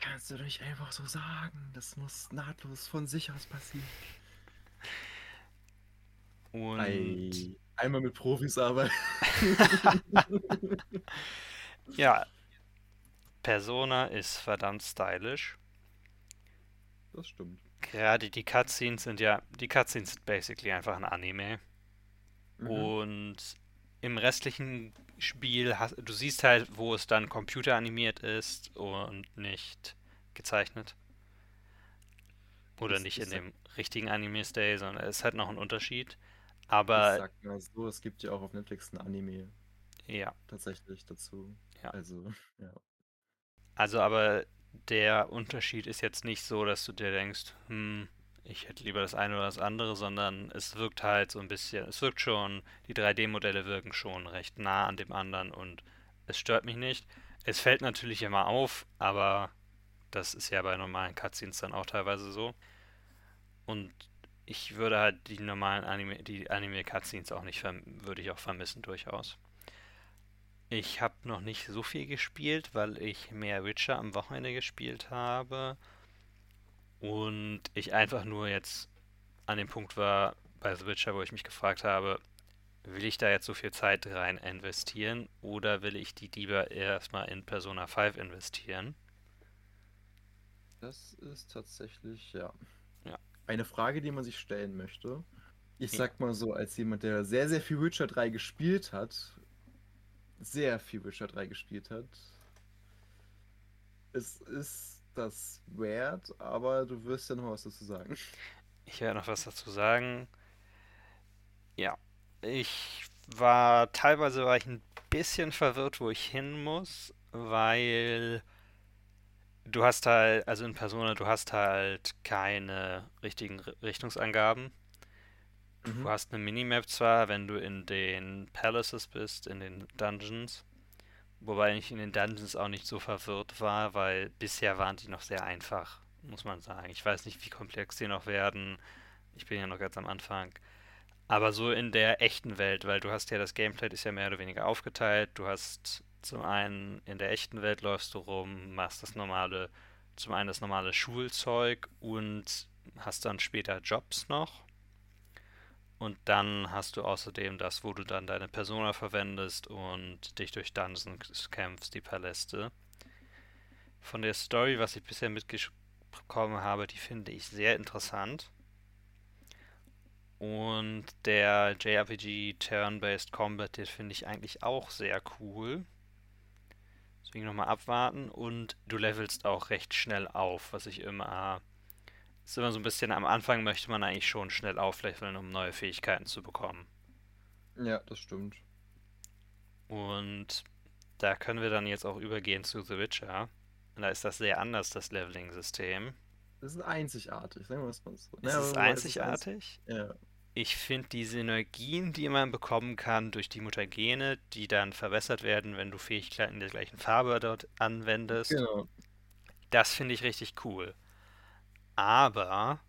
Kannst du nicht einfach so sagen? Das muss nahtlos von sich aus passieren. Und Ei, einmal mit Profis arbeiten. ja, Persona ist verdammt stylisch. Das stimmt. Gerade die Cutscenes sind ja, die Cutscenes sind basically einfach ein Anime. Mhm. Und im restlichen Spiel, hast, du siehst halt, wo es dann computeranimiert ist und nicht gezeichnet. Oder Das nicht in ja- dem richtigen Anime-Style, sondern es ist halt noch ein Unterschied. Ich Aber sag mal so, es gibt ja auch auf Netflix ein Anime ja, tatsächlich dazu. Ja. Also, ja. also aber der Unterschied ist jetzt nicht so, dass du dir denkst, hm, ich hätte lieber das eine oder das andere, sondern es wirkt halt so ein bisschen, es wirkt schon, die 3D-Modelle wirken schon recht nah an dem anderen und es stört mich nicht. Es fällt natürlich immer auf, aber das ist ja bei normalen Cutscenes dann auch teilweise so. Und ich würde halt die normalen Anime, die Anime-Cutscenes auch nicht, würde ich auch vermissen durchaus. Ich habe noch nicht so viel gespielt, weil ich mehr Witcher am Wochenende gespielt habe. Und ich einfach nur jetzt an dem Punkt war bei The Witcher, wo ich mich gefragt habe, will ich da jetzt so viel Zeit rein investieren oder will ich die lieber erstmal in Persona 5 investieren? Das ist tatsächlich, ja. Eine Frage, die man sich stellen möchte. Ich sag mal so, als jemand, der sehr, sehr viel Witcher 3 gespielt hat, sehr viel Witcher 3 gespielt hat, es ist das wert, aber du wirst ja noch was dazu sagen. Ich werde noch was dazu sagen. Ja, ich war teilweise war ich ein bisschen verwirrt, wo ich hin muss, weil du hast halt, also in Persona, du hast halt keine richtigen Richtungsangaben. Du Mhm. hast eine Minimap zwar, wenn du in den Palaces bist, in den Dungeons, wobei ich in den Dungeons auch nicht so verwirrt war, weil bisher waren die noch sehr einfach, muss man sagen. Ich weiß nicht, wie komplex die noch werden. Ich bin ja noch ganz am Anfang. Aber so in der echten Welt, weil du hast ja das Gameplay ist ja mehr oder weniger aufgeteilt. Du hast zum einen in der echten Welt läufst du rum, machst das normale, zum einen das normale Schulzeug und hast dann später Jobs noch. Und dann hast du außerdem das, wo du dann deine Persona verwendest und dich durch Dungeons kämpfst, die Paläste. Von der Story, was ich bisher mitbekommen habe, die finde ich sehr interessant. Und der JRPG Turn-Based Combat, den finde ich eigentlich auch sehr cool. Deswegen nochmal abwarten. Und du levelst auch recht schnell auf, was ich immer. Ist immer so ein bisschen am Anfang möchte man eigentlich schon schnell aufleveln, um neue Fähigkeiten zu bekommen. Ja, das stimmt. Und da können wir dann jetzt auch übergehen zu The Witcher. Und da ist das sehr anders, das Leveling-System. Das ist einzigartig, sagen wir es mal so. Es Naja, ist wobei, es ist einzigartig. Ja. Ich finde die Synergien, die man bekommen kann durch die Mutagene, die dann verbessert werden, wenn du Fähigkeiten der gleichen Farbe dort anwendest, Genau. das finde ich richtig cool. Aber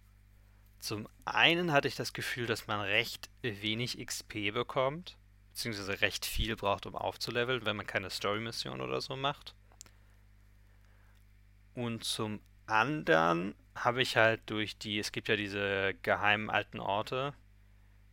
zum einen hatte ich das Gefühl, dass man recht wenig XP bekommt, beziehungsweise recht viel braucht, um aufzuleveln, wenn man keine Story-Mission oder so macht. Und zum anderen habe ich halt durch die, es gibt ja diese geheimen alten Orte,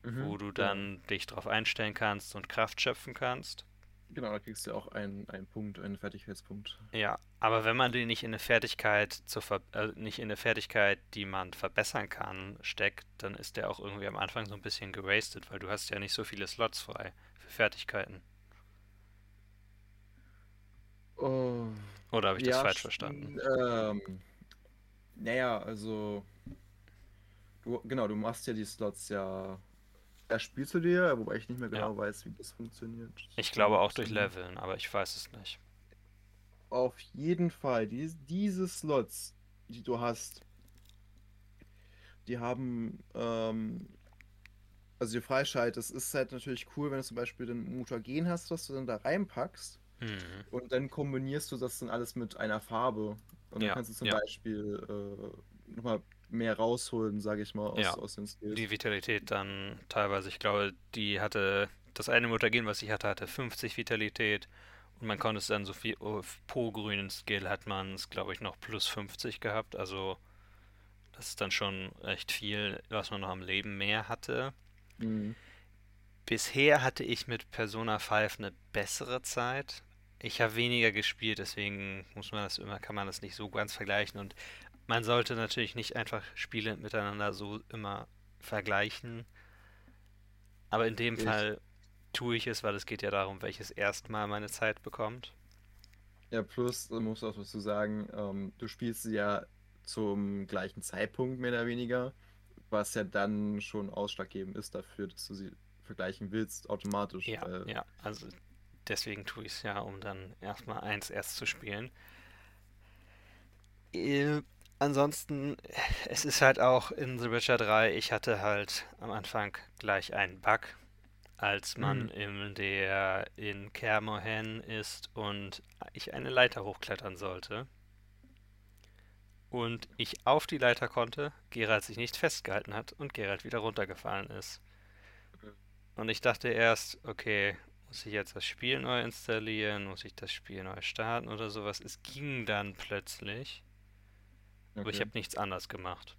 Mhm, wo du genau. dann dich drauf einstellen kannst und Kraft schöpfen kannst. Genau, da kriegst du auch einen, einen Punkt, einen Fertigkeitspunkt. Ja, aber wenn man den nicht in eine Fertigkeit zur Ver äh, nicht in eine Fertigkeit, die man verbessern kann, steckt, dann ist der auch irgendwie am Anfang so ein bisschen gewastet, weil du hast ja nicht so viele Slots frei für Fertigkeiten. Oh, Oder habe ich das ja, falsch sch- verstanden? Ähm, naja, also, du, genau, du machst ja die Slots ja, erst spielst du dir, wobei ich nicht mehr Ja. genau weiß, wie das funktioniert. Ich glaube auch durch Leveln, aber ich weiß es nicht. Auf jeden Fall, die, diese Slots, die du hast, die haben, ähm, also die freischaltest, ist halt natürlich cool, wenn du zum Beispiel den Mutagen hast, das du dann da reinpackst Mhm. und dann kombinierst du das dann alles mit einer Farbe. Und dann Ja, kannst du zum ja. Beispiel äh, nochmal mehr rausholen, sage ich mal, aus, Ja. aus den Skills. Die Vitalität dann teilweise, ich glaube, die hatte, das eine Mutagen, was ich hatte, hatte 50 Vitalität und man konnte es dann so viel, oh, pro grünen Skill hat man es, glaube ich, noch plus 50 gehabt, also das ist dann schon recht viel, was man noch am Leben mehr hatte. Mhm. Bisher hatte ich mit Persona 5 eine bessere Zeit. Ich habe weniger gespielt, deswegen muss man das immer, kann man das nicht so ganz vergleichen. Und man sollte natürlich nicht einfach Spiele miteinander so immer vergleichen. Aber in dem Ich- Fall tue ich es, weil es geht ja darum, welches erstmal meine Zeit bekommt. Ja, plus, da muss auch dazu sagen, ähm, du spielst sie ja zum gleichen Zeitpunkt mehr oder weniger, was ja dann schon ausschlaggebend ist dafür, dass du sie vergleichen willst, automatisch. Ja, weil- ja, also deswegen tue ich es ja, um dann erstmal eins erst zu spielen. Äh, ansonsten, es ist halt auch in The Witcher 3, ich hatte halt am Anfang gleich einen Bug, als man Mhm. in der in Kermohen ist und ich eine Leiter hochklettern sollte. Und ich auf die Leiter konnte, Geralt sich nicht festgehalten hat und Geralt wieder runtergefallen ist. Und ich dachte erst, okay, muss ich jetzt das Spiel neu installieren? Muss ich das Spiel neu starten oder sowas? Es ging dann plötzlich, aber ich Okay. habe nichts anders gemacht.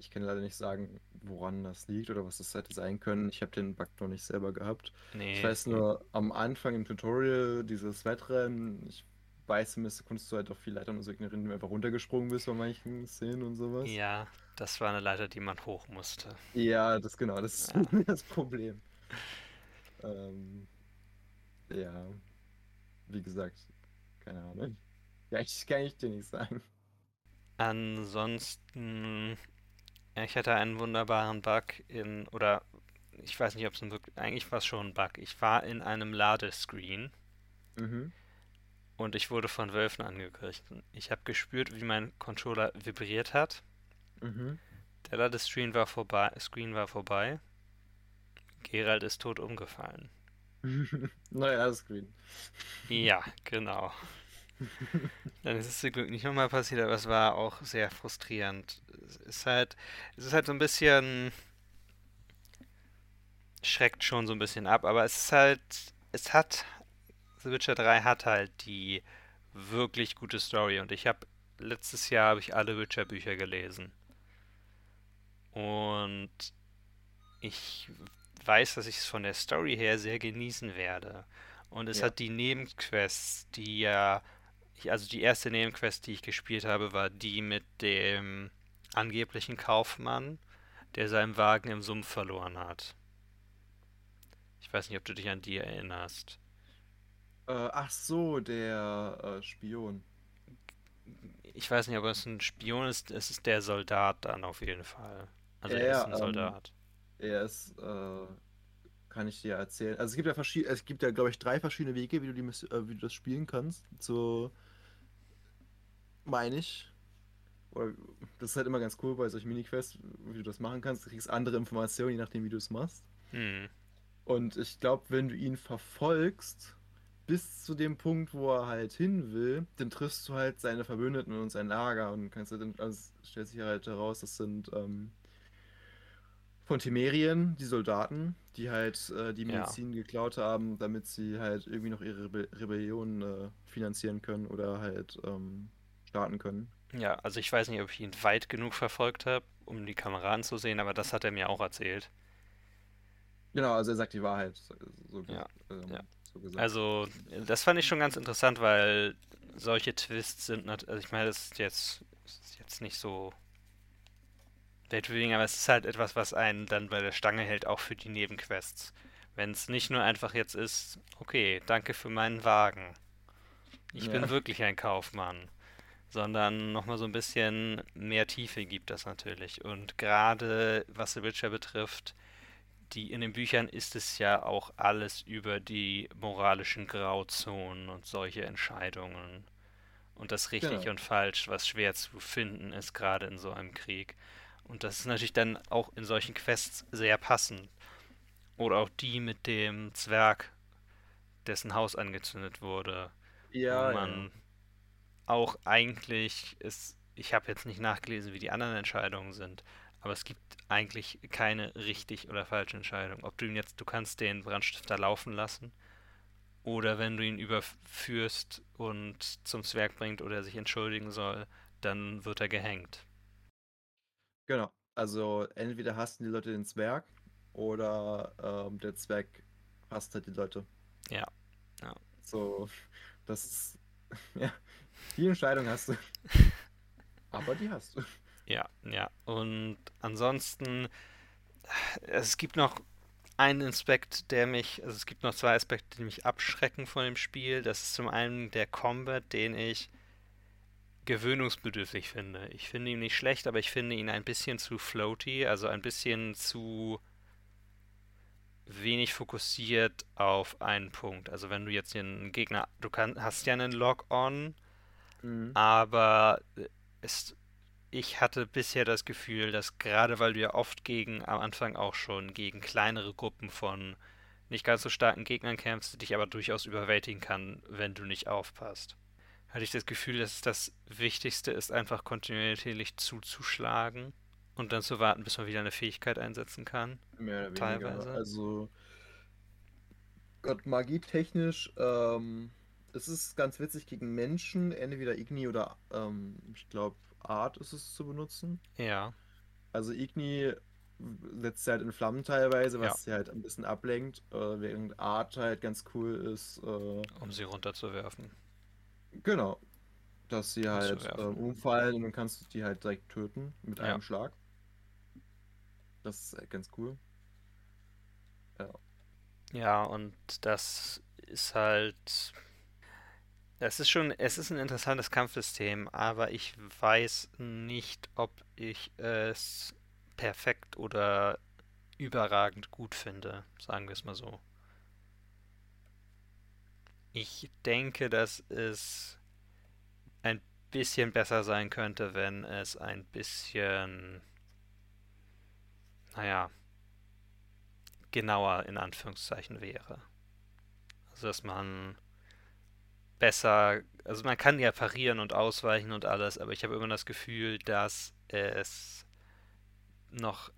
Ich kann leider nicht sagen, woran das liegt oder was das hätte sein können. Ich habe den Bug noch nicht selber gehabt. Nee, Ich weiß nur, am Anfang im Tutorial, dieses Wettrennen, ich weiß zumindest, konntest du halt auch viel Leitern und so ignorieren, du einfach runtergesprungen bist bei manchen Szenen und sowas. ja, das war eine Leiter, die man hoch musste. Ja, das genau, das ist Ja. das Problem. Ähm, ja, wie gesagt, keine Ahnung. Ja, ich kann ich dir nicht sagen. Ansonsten, ich hatte einen wunderbaren Bug in, oder ich weiß nicht, ob es ein wirklich, eigentlich war es schon ein Bug. Ich war in einem Ladescreen Mhm. und ich wurde von Wölfen angegriffen. Ich habe gespürt, wie mein Controller vibriert hat. Mhm. Der Ladescreen war vorbei, Screen war vorbei. Gerald ist tot umgefallen. Neuer Screen. Ja, genau. Dann ist es zum Glück nicht nochmal passiert, aber es war auch sehr frustrierend. Es ist halt, es ist halt so ein bisschen, schreckt schon so ein bisschen ab, aber es ist halt, es hat, The Witcher 3 hat halt die wirklich gute Story und ich habe, letztes Jahr habe ich alle Witcher Bücher gelesen. Und ich weiß, dass ich es von der Story her sehr genießen werde. Und es Ja. hat die Nebenquests, die ja, ich, also die erste Nebenquest, die ich gespielt habe, war die mit dem angeblichen Kaufmann, der seinen Wagen im Sumpf verloren hat. Ich weiß nicht, ob du dich an die erinnerst. Äh, ach so, der äh, Spion. Ich weiß nicht, ob es ein Spion ist, es ist der Soldat dann auf jeden Fall. Also Ja, er ist ein ähm, Soldat. Er ist, äh, kann ich dir erzählen. Also es gibt ja verschiedene, es gibt ja, glaube ich, drei verschiedene Wege, wie du die, äh, wie du das spielen kannst. So, meine ich. Oder, das ist halt immer ganz cool bei solchen Mini-Quests, wie du das machen kannst. Du kriegst andere Informationen, je nachdem, wie du es machst. Hm. Und ich glaube, wenn du ihn verfolgst, bis zu dem Punkt, wo er halt hin will, dann triffst du halt seine Verbündeten und sein Lager und kannst halt dann, also es stellt sich halt heraus, das sind ähm, von Temerien, die Soldaten, die halt äh, die Ja. Medizin geklaut haben, damit sie halt irgendwie noch ihre Rebe Rebellion äh, finanzieren können oder halt ähm, starten können. Ja, also ich weiß nicht, ob ich ihn weit genug verfolgt habe, um die Kameraden zu sehen, aber das hat er mir auch erzählt. Genau, also er sagt die Wahrheit, so, Ja, ähm, ja. so gesagt. Also, das fand ich schon ganz interessant, weil solche Twists sind natürlich, also ich meine, das ist jetzt, das ist jetzt nicht so weltbewegend, aber es ist halt etwas, was einen dann bei der Stange hält, auch für die Nebenquests. Wenn es nicht nur einfach jetzt ist, okay, danke für meinen Wagen. Ich bin Ja. wirklich ein Kaufmann. Sondern nochmal so ein bisschen mehr Tiefe gibt das natürlich. Und gerade was The Witcher betrifft, die in den Büchern ist es ja auch alles über die moralischen Grauzonen und solche Entscheidungen. Und das richtig Genau. und falsch, was schwer zu finden ist, gerade in so einem Krieg. Und das ist natürlich dann auch in solchen Quests sehr passend. Oder auch die mit dem Zwerg, dessen Haus angezündet wurde, ja, wo man auch eigentlich es ich habe jetzt nicht nachgelesen, wie die anderen Entscheidungen sind, aber es gibt eigentlich keine richtig oder falsche Entscheidung. Ob du ihn jetzt, du kannst den Brandstifter laufen lassen oder wenn du ihn überführst und zum Zwerg bringt oder sich entschuldigen soll, dann wird er gehängt. Genau. Also entweder hassen die Leute den Zwerg oder ähm, der Zwerg hasst halt die Leute. Ja. ja. So, das ist. Ja, die Entscheidung hast du. Aber die hast du. Ja, ja. Und ansonsten, es gibt noch einen Aspekt, der mich, also es gibt noch zwei Aspekte, die mich abschrecken von dem Spiel. Das ist zum einen der Combat, den ich gewöhnungsbedürftig finde. Ich finde ihn nicht schlecht, aber ich finde ihn ein bisschen zu floaty, also ein bisschen zu wenig fokussiert auf einen Punkt. Also wenn du jetzt einen Gegner, du kann, hast ja einen Lock-on, mhm. aber es, ich hatte bisher das Gefühl, dass gerade weil du ja oft gegen, am Anfang auch schon, gegen kleinere Gruppen von nicht ganz so starken Gegnern kämpfst, dich aber durchaus überwältigen kann, wenn du nicht aufpasst. Hatte ich das Gefühl, dass das Wichtigste ist, einfach kontinuierlich zuzuschlagen und dann zu warten, bis man wieder eine Fähigkeit einsetzen kann. Mehr oder weniger. Teilweise. Also Gott, magietechnisch, ähm, es ist ganz witzig gegen Menschen, entweder Igni oder ähm, ich glaube Art ist es zu benutzen. Ja. Also Igni setzt sie halt in Flammen teilweise, was ja. sie halt ein bisschen ablenkt, äh, während Art halt ganz cool ist. Äh, um sie runterzuwerfen. Genau. Dass sie halt äh, umfallen und dann kannst du die halt direkt töten mit ja. einem Schlag. Das ist ganz cool. Ja. Ja, und das ist halt. Es ist schon, es ist ein interessantes Kampfsystem, aber ich weiß nicht, ob ich es perfekt oder überragend gut finde, sagen wir es mal so. Ich denke, dass es ein bisschen besser sein könnte, wenn es ein bisschen, naja, genauer in Anführungszeichen wäre. Also dass man besser, also man kann ja parieren und ausweichen und alles, aber ich habe immer das Gefühl, dass es noch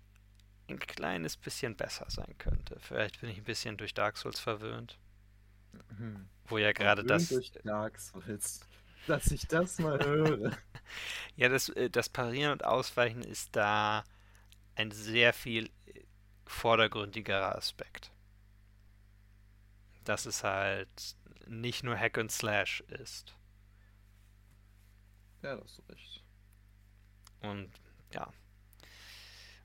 ein kleines bisschen besser sein könnte. Vielleicht bin ich ein bisschen durch Dark Souls verwöhnt. Mhm. Wo ja gerade das. Durch Dark Souls. Dass ich das mal höre. ja, das, äh, das Parieren und Ausweichen ist da ein sehr viel vordergründigerer Aspekt. Dass es halt nicht nur Hack and Slash ist. Ja, das ist recht. Und ja.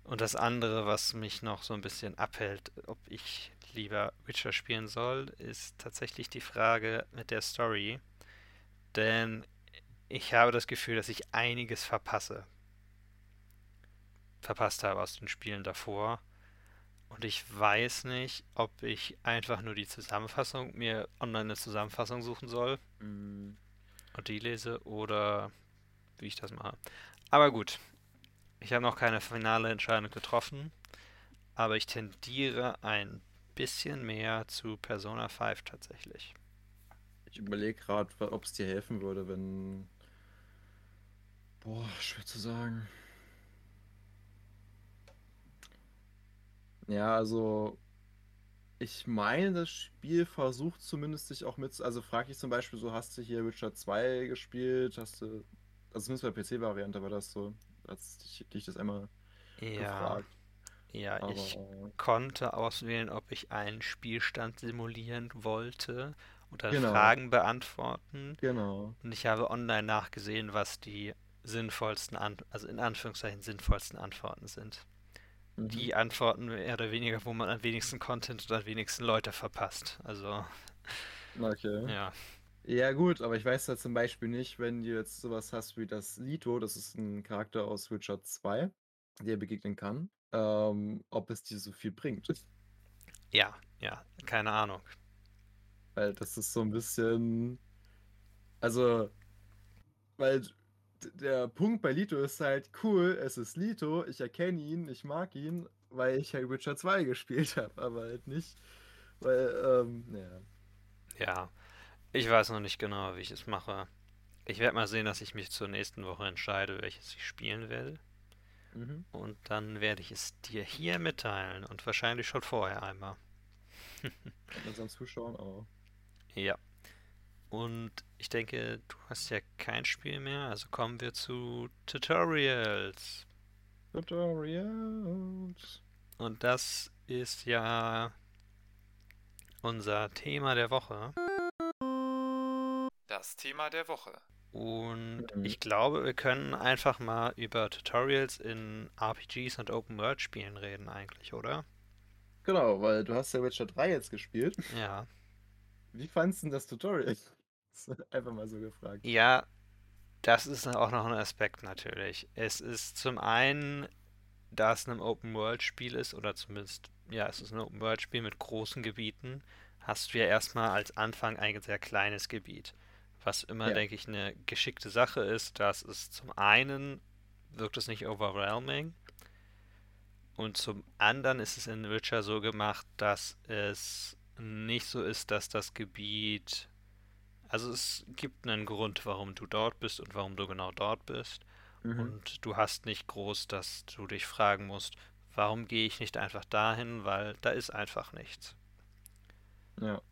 Und das andere, was mich noch so ein bisschen abhält, ob ich lieber Witcher spielen soll, ist tatsächlich die Frage mit der Story. Denn ich habe das Gefühl, dass ich einiges verpasse. Verpasst habe aus den Spielen davor. Und ich weiß nicht, ob ich einfach nur die Zusammenfassung, mir online eine Zusammenfassung suchen soll mm. und die lese oder wie ich das mache. Aber gut, ich habe noch keine finale Entscheidung getroffen, aber ich tendiere ein bisschen mehr zu Persona 5 tatsächlich. Ich überlege gerade, ob es dir helfen würde, wenn. Boah, schwer zu sagen. Ja, also ich meine, das Spiel versucht zumindest sich auch mit, also frage ich zum Beispiel so, hast du hier Witcher 2 gespielt? Hast du, also zumindest bei PC-Variante war das so, als ich dich das einmal ja. gefragt. Ja, Aber, ich äh, konnte auswählen, ob ich einen Spielstand simulieren wollte oder genau. Fragen beantworten. Genau. Und ich habe online nachgesehen, was die sinnvollsten, An also in Anführungszeichen sinnvollsten Antworten sind die mhm. Antworten mehr oder weniger, wo man am wenigsten Content oder am wenigsten Leute verpasst. Also. Okay. Ja. Ja, gut, aber ich weiß ja zum Beispiel nicht, wenn du jetzt sowas hast wie das Lito, das ist ein Charakter aus Witcher 2, der begegnen kann, ähm, ob es dir so viel bringt. Ja, ja, keine Ahnung. Weil das ist so ein bisschen. Also, weil der Punkt bei Lito ist halt cool, es ist Lito, ich erkenne ihn, ich mag ihn, weil ich ja Witcher 2 gespielt habe, aber halt nicht, weil, ähm, ja. Ja, ich weiß noch nicht genau, wie ich es mache. Ich werde mal sehen, dass ich mich zur nächsten Woche entscheide, welches ich spielen will. Mhm. Und dann werde ich es dir hier mitteilen und wahrscheinlich schon vorher einmal. Und unseren Zuschauern auch. Ja. Und ich denke, du hast ja kein Spiel mehr, also kommen wir zu Tutorials. Tutorials. Und das ist ja unser Thema der Woche. Das Thema der Woche. Und Mhm. ich glaube, wir können einfach mal über Tutorials in RPGs und Open World Spielen reden eigentlich, oder? Genau, weil du hast ja Witcher 3 jetzt gespielt. Ja. Wie fandest du denn das Tutorial? Einfach mal so gefragt. Ja, das ist auch noch ein Aspekt natürlich. Es ist zum einen, da es ein Open World Spiel ist, oder zumindest, ja, es ist ein Open World Spiel mit großen Gebieten, hast du ja erstmal als Anfang ein sehr kleines Gebiet. Was immer, Ja. denke ich, eine geschickte Sache ist, dass es zum einen wirkt es nicht overwhelming und zum anderen ist es in Witcher so gemacht, dass es nicht so ist, dass das Gebiet also es gibt einen Grund, warum du dort bist und warum du genau dort bist. Mhm. Und du hast nicht groß, dass du dich fragen musst, warum gehe ich nicht einfach dahin, weil da ist einfach nichts. Ja.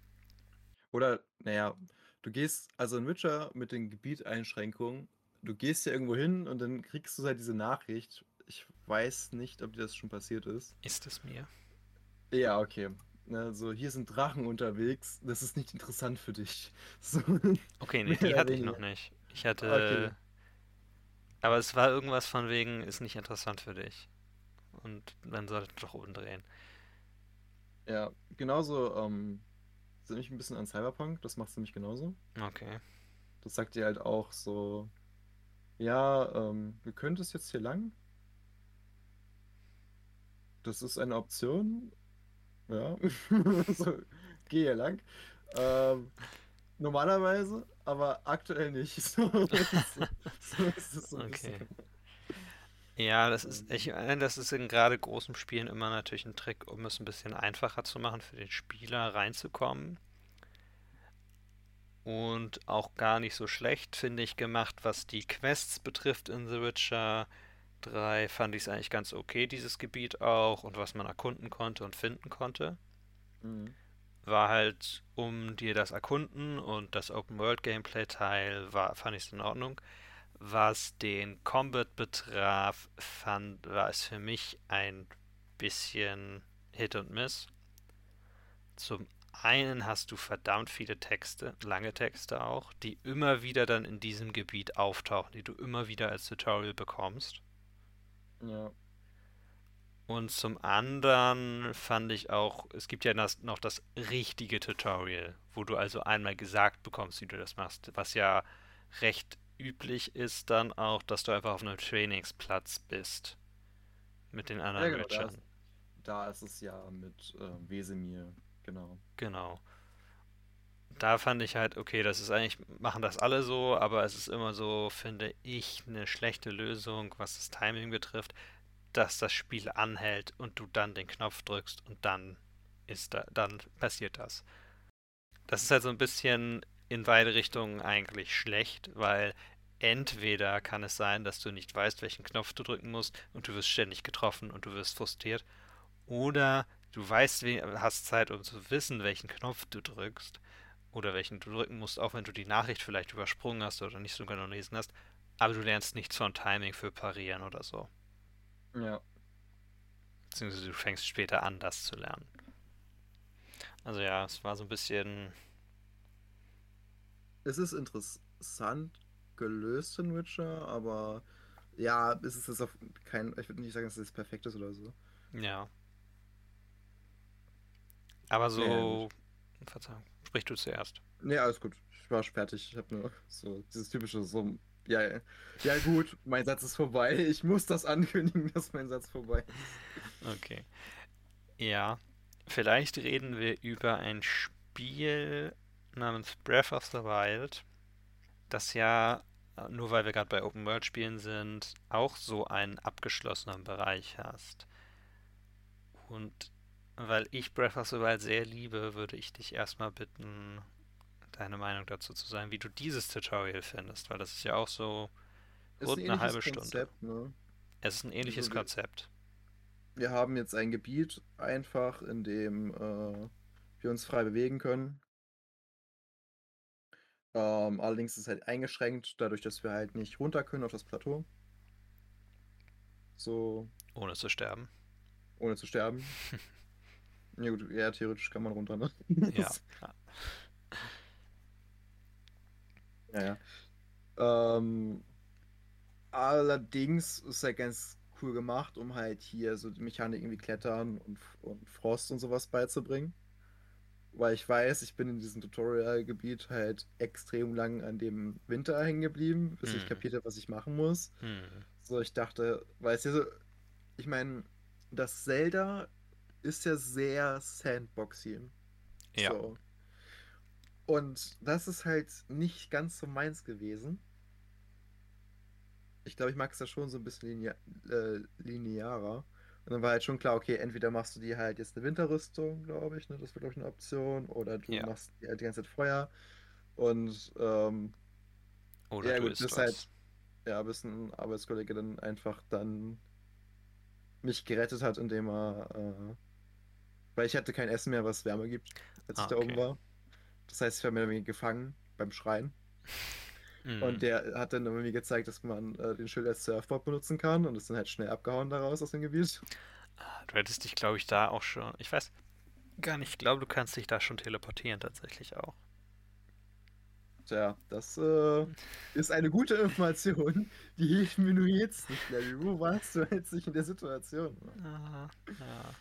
Oder, naja, du gehst, also in Witcher mit den Gebieteinschränkungen, du gehst ja irgendwo hin und dann kriegst du halt diese Nachricht. Ich weiß nicht, ob dir das schon passiert ist. Ist es mir? Ja, okay. Ne, so, hier sind Drachen unterwegs, das ist nicht interessant für dich. So, Okay, nee, die hatte ich noch nicht. Ich hatte. Okay. Aber es war irgendwas von wegen, ist nicht interessant für dich. Und dann sollte doch umdrehen. ja, genauso, ähm, erinnert mich ein bisschen an Cyberpunk, das macht nämlich genauso. Okay. Das sagt dir halt auch so, ja, ähm, wir können das jetzt hier lang. Das ist eine Option. Ja, so, geh hier lang. Ähm, normalerweise, aber aktuell nicht. So, so, ist es so Okay. bisschen. Ja, das ist, ich meine, das ist in gerade großen Spielen immer natürlich ein Trick, um es ein bisschen einfacher zu machen, für den Spieler reinzukommen. Und auch gar nicht so schlecht, finde ich, gemacht, was die Quests betrifft in The Witcher 3, fand ich es eigentlich ganz okay, dieses Gebiet auch, und was man erkunden konnte und finden konnte. Mhm. War halt, um dir das Erkunden und das Open World Gameplay Teil war, fand ich es in Ordnung. Was den Combat betraf, fand, war es für mich ein bisschen Hit und Miss. Zum einen hast du verdammt viele Texte, lange Texte auch, die immer wieder dann in diesem Gebiet auftauchen, die du immer wieder als Tutorial bekommst. Ja. Und zum anderen fand ich auch, es gibt ja das, noch das richtige Tutorial, wo du also einmal gesagt bekommst, wie du das machst, was ja recht üblich ist dann auch, dass du einfach auf einem Trainingsplatz bist mit den anderen genau, da ist- Da ist es ja mit äh, Wesemir, genau. Genau. Da fand ich halt, okay, das ist eigentlich, machen das alle so, aber es ist immer so, finde ich, eine schlechte Lösung, was das Timing betrifft, dass das Spiel anhält und du dann den Knopf drückst und dann ist da, dann passiert das. Das ist halt so ein bisschen in beide Richtungen eigentlich schlecht, weil entweder kann es sein, dass du nicht weißt, welchen Knopf du drücken musst und du wirst ständig getroffen und du wirst frustriert, oder du weißt, we- hast Zeit, um zu wissen, welchen Knopf du drückst oder welchen du drücken musst, auch wenn du die Nachricht vielleicht übersprungen hast oder nicht so genau gelesen hast, aber du lernst nichts von Timing für Parieren oder so. Ja. Beziehungsweise du fängst später an, das zu lernen. Also ja, es war so ein bisschen. Es ist interessant gelöst in Witcher, aber ja, es ist jetzt auf kein, ich würde nicht sagen, dass es perfekt ist oder so. Ja. Aber so. Verzeihung, sprich du zuerst. Nee, alles gut. Ich war fertig. Ich habe nur so dieses typische so, ja, ja, ja gut, mein Satz ist vorbei. Ich muss das ankündigen, dass mein Satz vorbei ist. Okay. Ja, vielleicht reden wir über ein Spiel namens Breath of the Wild, das ja, äh, nur weil wir gerade bei Open World Spielen sind, auch so einen abgeschlossenen Bereich hast. Und weil ich Breath of the Wild sehr liebe, würde ich dich erstmal bitten, deine Meinung dazu zu sagen, wie du dieses Tutorial findest, weil das ist ja auch so Ist rund ein eine halbe Stunde. Konzept, ne? Es ist ein ähnliches Also Konzept. Wir haben jetzt ein Gebiet einfach, in dem äh, wir uns frei bewegen können. Ähm, allerdings ist es halt eingeschränkt, dadurch, dass wir halt nicht runter können auf das Plateau. So, Ohne zu sterben. ohne zu sterben. ja gut, ja, theoretisch kann man runter, ne? Ja. Ja, ja. Ähm, allerdings ist er ganz cool gemacht, um halt hier so die Mechaniken wie Klettern und, und Frost und sowas beizubringen. Weil ich weiß, ich bin in diesem Tutorial-Gebiet halt extrem lang an dem Winter hängen geblieben, bis ich Hm. kapiert habe, was ich machen muss. Hm. So, ich dachte, weißt du, so, ich meine, das Zelda ist ja sehr Sandboxy. Ja. So. Und das ist halt nicht ganz so meins gewesen. Ich glaube, ich mag es da schon so ein bisschen linea äh, linearer. Und dann war halt schon klar, okay, entweder machst du dir halt jetzt eine Winterrüstung, glaube ich, ne? Das wäre, glaube ich, eine Option. Oder du Ja. machst dir halt die ganze Zeit Feuer. Und ähm, Oder Ja, du gut, das halt- ja, bis ein Arbeitskollege dann einfach dann mich gerettet hat, indem er, äh, weil ich hatte kein Essen mehr, was Wärme gibt, als ich Ah, da oben okay. war. Das heißt, ich war oder weniger gefangen beim Schreien. Hm. Und der hat dann irgendwie gezeigt, dass man äh, den Schild als Surfboard benutzen kann und ist dann halt schnell abgehauen daraus aus dem Gebiet. Ah, Du hättest dich, glaube ich, da auch schon. Ich weiß gar nicht, ich glaube, du kannst dich da schon teleportieren, tatsächlich auch. Tja, das äh, ist eine gute Information, die hilft mir nur jetzt nicht, Larry. Wo warst du, als ich in der Situation war? Ah, ja,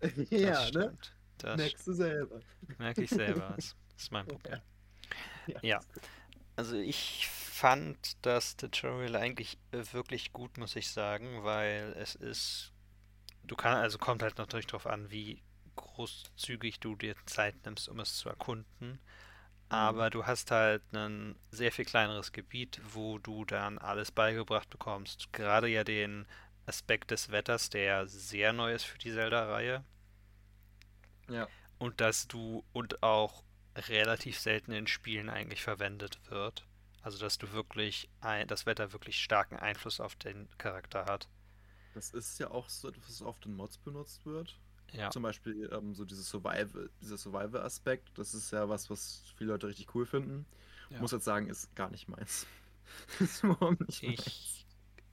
das ja, ne? stimmt. Das Merkst du selber. merke ich selber. Das das ist mein Problem. Ja. gut. Also ich fand das Tutorial eigentlich äh, wirklich gut, muss ich sagen, weil es ist, du kannst, also kommt halt natürlich darauf an, wie großzügig du dir Zeit nimmst, um es zu erkunden. Aber du hast halt ein sehr viel kleineres Gebiet, wo du dann alles beigebracht bekommst. Gerade ja den Aspekt des Wetters, der sehr neu ist für die Zelda-Reihe. Ja. Und dass du und auch relativ selten in Spielen eigentlich verwendet wird. Also dass du wirklich ein, das Wetter wirklich starken Einfluss auf den Charakter hat. Das ist ja auch so etwas, was oft in Mods benutzt wird. Ja. Zum Beispiel ähm, so dieses Survival, dieser Survival-Aspekt. Das ist ja was, was viele Leute richtig cool finden. Ja. Muss jetzt sagen, ist gar nicht meins. ist überhaupt nicht meins.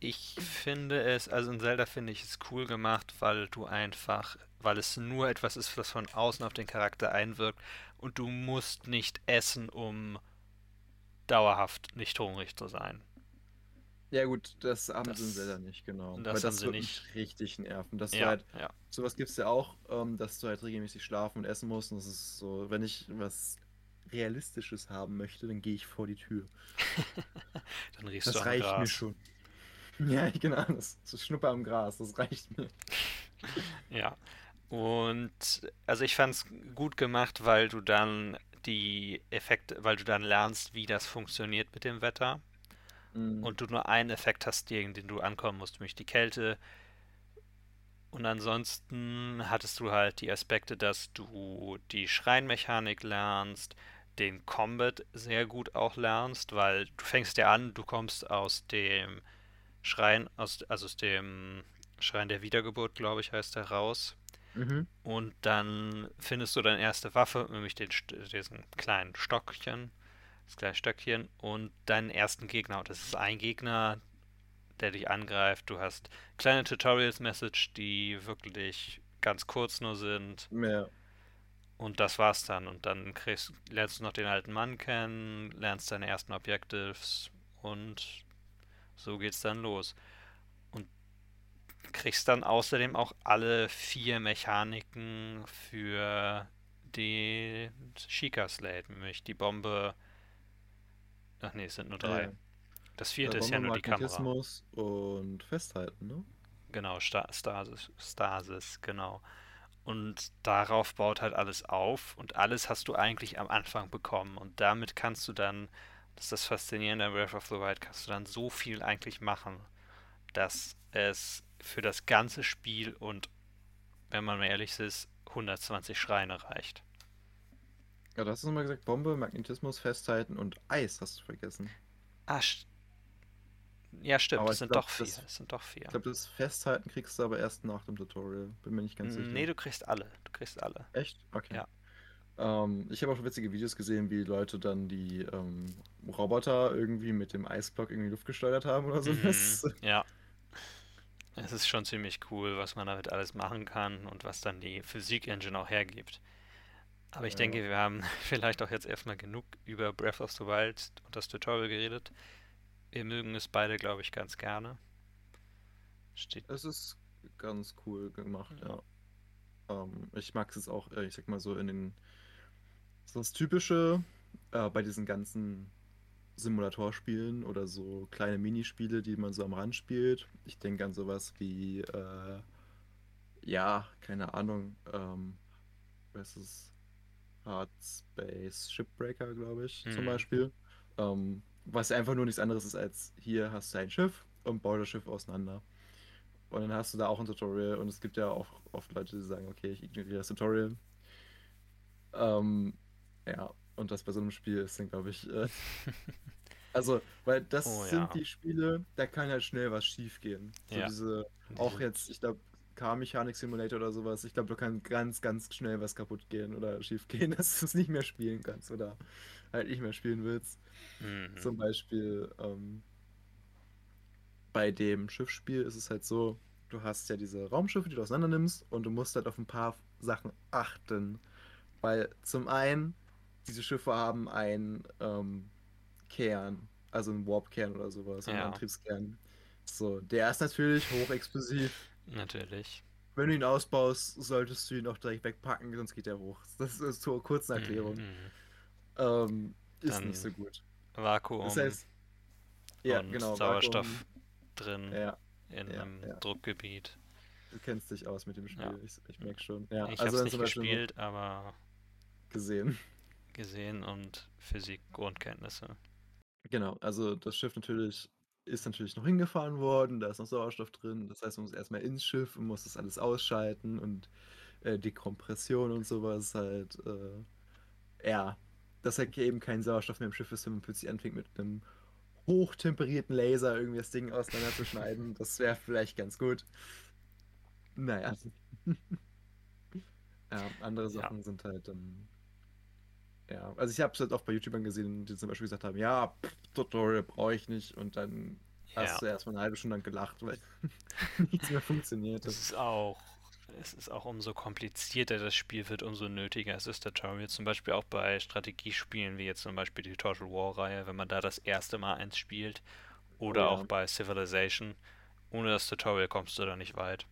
Ich, finde es, also in Zelda finde ich es cool gemacht, weil du einfach, weil es nur etwas ist, was von außen auf den Charakter einwirkt und du musst nicht essen, um dauerhaft nicht hungrig zu sein. Ja gut, das haben sie in Das- Zelda nicht, genau. das Weil haben das sie wird nicht. mich richtig nerven. Dass du Ja, halt, ja. sowas gibt es ja auch, ähm, dass du halt regelmäßig schlafen und essen musst. Und das ist so, wenn ich was Realistisches haben möchte, dann gehe ich vor die Tür. Dann riechst Das du reicht mir Gras. schon. Ja, genau, das, das Schnupper am Gras, das reicht mir. Ja. Und also ich fand es gut gemacht, weil du dann die Effekte, weil du dann lernst, wie das funktioniert mit dem Wetter. Mhm. und du nur einen Effekt hast, gegen den du ankommen musst, nämlich die Kälte. Und ansonsten hattest du halt die Aspekte, dass du die Schreinmechanik lernst, den Combat sehr gut auch lernst, weil du fängst ja an, du kommst aus dem Schrein, aus, also aus dem Schrein der Wiedergeburt, glaube ich, heißt der, raus. Mhm. Und dann findest du deine erste Waffe, nämlich den, diesen kleinen Stockchen, das kleine Stöckchen und deinen ersten Gegner. Und das ist ein Gegner, der dich angreift. Du hast kleine Tutorials-Message, die wirklich ganz kurz nur sind. Ja. Und das war's dann. Und dann kriegst, lernst du noch den alten Mann kennen, lernst deine ersten Objectives und so geht's dann los. Und kriegst dann außerdem auch alle vier Mechaniken für die Sheikah Slate, nämlich die Bombe. Ach nee, es sind nur drei. Ja. Das vierte ist ja nur die Kamera. und Festhalten, ne? Genau, Sta Stasis, Stasis, genau. Und darauf baut halt alles auf und alles hast du eigentlich am Anfang bekommen und damit kannst du dann, das ist das Faszinierende an Breath of the Wild, kannst du dann so viel eigentlich machen, dass es für das ganze Spiel und, wenn man mal ehrlich ist, 120 Schreine reicht. Ja, du hast es nochmal gesagt, Bombe, Magnetismus, Festhalten und Eis hast du vergessen. Ah, st ja, stimmt, Aber ich sind glaub, doch vier. das- Es sind doch vier. Ich glaube, das Festhalten kriegst du aber erst nach dem Tutorial. Bin mir nicht ganz sicher. Nee, du kriegst alle. Du kriegst alle. Echt? Okay. Ja. Ähm, ich habe auch schon witzige Videos gesehen, wie Leute dann die ähm, Roboter irgendwie mit dem Eisblock irgendwie Luft gesteuert haben oder sowas. Mhm, ja. Es ist schon ziemlich cool, was man damit alles machen kann und was dann die Physik-Engine auch hergibt. Aber ich Ja. denke, wir haben vielleicht auch jetzt erstmal genug über Breath of the Wild und das Tutorial geredet. Wir mögen es beide, glaube ich, ganz gerne. Steht. Es ist ganz cool gemacht, Ja. ja. Ähm, ich mag es auch, äh, ich sag mal so in den. So das Typische äh, bei diesen ganzen Simulatorspielen oder so kleine Minispiele, die man so am Rand spielt. Ich denke an sowas wie, äh, ja, keine Ahnung, ähm, was ist? Hard Space Shipbreaker, glaube ich, zum Mhm. Beispiel. Ähm, was einfach nur nichts anderes ist als hier hast du ein Schiff und bau das Schiff auseinander. Und dann hast du da auch ein Tutorial und es gibt ja auch oft Leute, die sagen, okay, ich ignoriere das Tutorial. Ähm, ja, und das bei so einem Spiel ist dann, glaube ich, äh, also, weil das Oh sind ja. die Spiele, da kann halt schnell was schief gehen. So Ja. diese, auch jetzt, ich glaube, Car Mechanic Simulator oder sowas, ich glaube, da kann ganz, ganz schnell was kaputt gehen oder schief gehen, dass du es nicht mehr spielen kannst oder halt nicht mehr spielen willst. Mhm. Zum Beispiel ähm, bei dem Schiffsspiel ist es halt so, du hast ja diese Raumschiffe, die du auseinander nimmst und du musst halt auf ein paar Sachen achten. Weil zum einen, diese Schiffe haben einen ähm, Kern, also einen Warp-Kern oder sowas, einen Ja. Antriebskern. So, der ist natürlich hochexplosiv. Natürlich. Wenn du ihn ausbaust, solltest du ihn auch direkt wegpacken, sonst geht er hoch. Das ist zur kurzen Erklärung. Mhm. Ähm, ist Dann nicht so gut. Vakuum Das heißt, ja, und genau, Sauerstoff Vakuum, drin Ja, in ja, einem ja. Druckgebiet. du kennst dich aus mit dem Spiel. Ich, ich merke schon. Ja, ich also habe es nicht gespielt, aber gesehen. Gesehen und Physik-Grundkenntnisse. Genau, also das Schiff natürlich ist natürlich noch hingefahren worden, da ist noch Sauerstoff drin. Das heißt, man muss erstmal ins Schiff und muss das alles ausschalten und äh, Dekompression und sowas halt. Äh, ja, dass halt eben kein Sauerstoff mehr im Schiff ist, wenn man plötzlich anfängt mit einem hochtemperierten Laser irgendwie das Ding auseinanderzuschneiden. Das wäre vielleicht ganz gut. Naja. ja, andere Ja. Sachen sind halt dann. Ja, also ich habe es halt auch bei YouTubern gesehen, die zum Beispiel gesagt haben, ja, pff, Tutorial brauche ich nicht und dann Ja, hast du erstmal eine halbe Stunde lang gelacht, weil nichts mehr funktioniert. es ist auch, es ist auch umso komplizierter das Spiel wird, umso nötiger ist das Tutorial. Zum Beispiel auch bei Strategiespielen, wie jetzt zum Beispiel die Total War-Reihe, wenn man da das erste Mal eins spielt. Oder ja. auch bei Civilization. Ohne das Tutorial kommst du da nicht weit.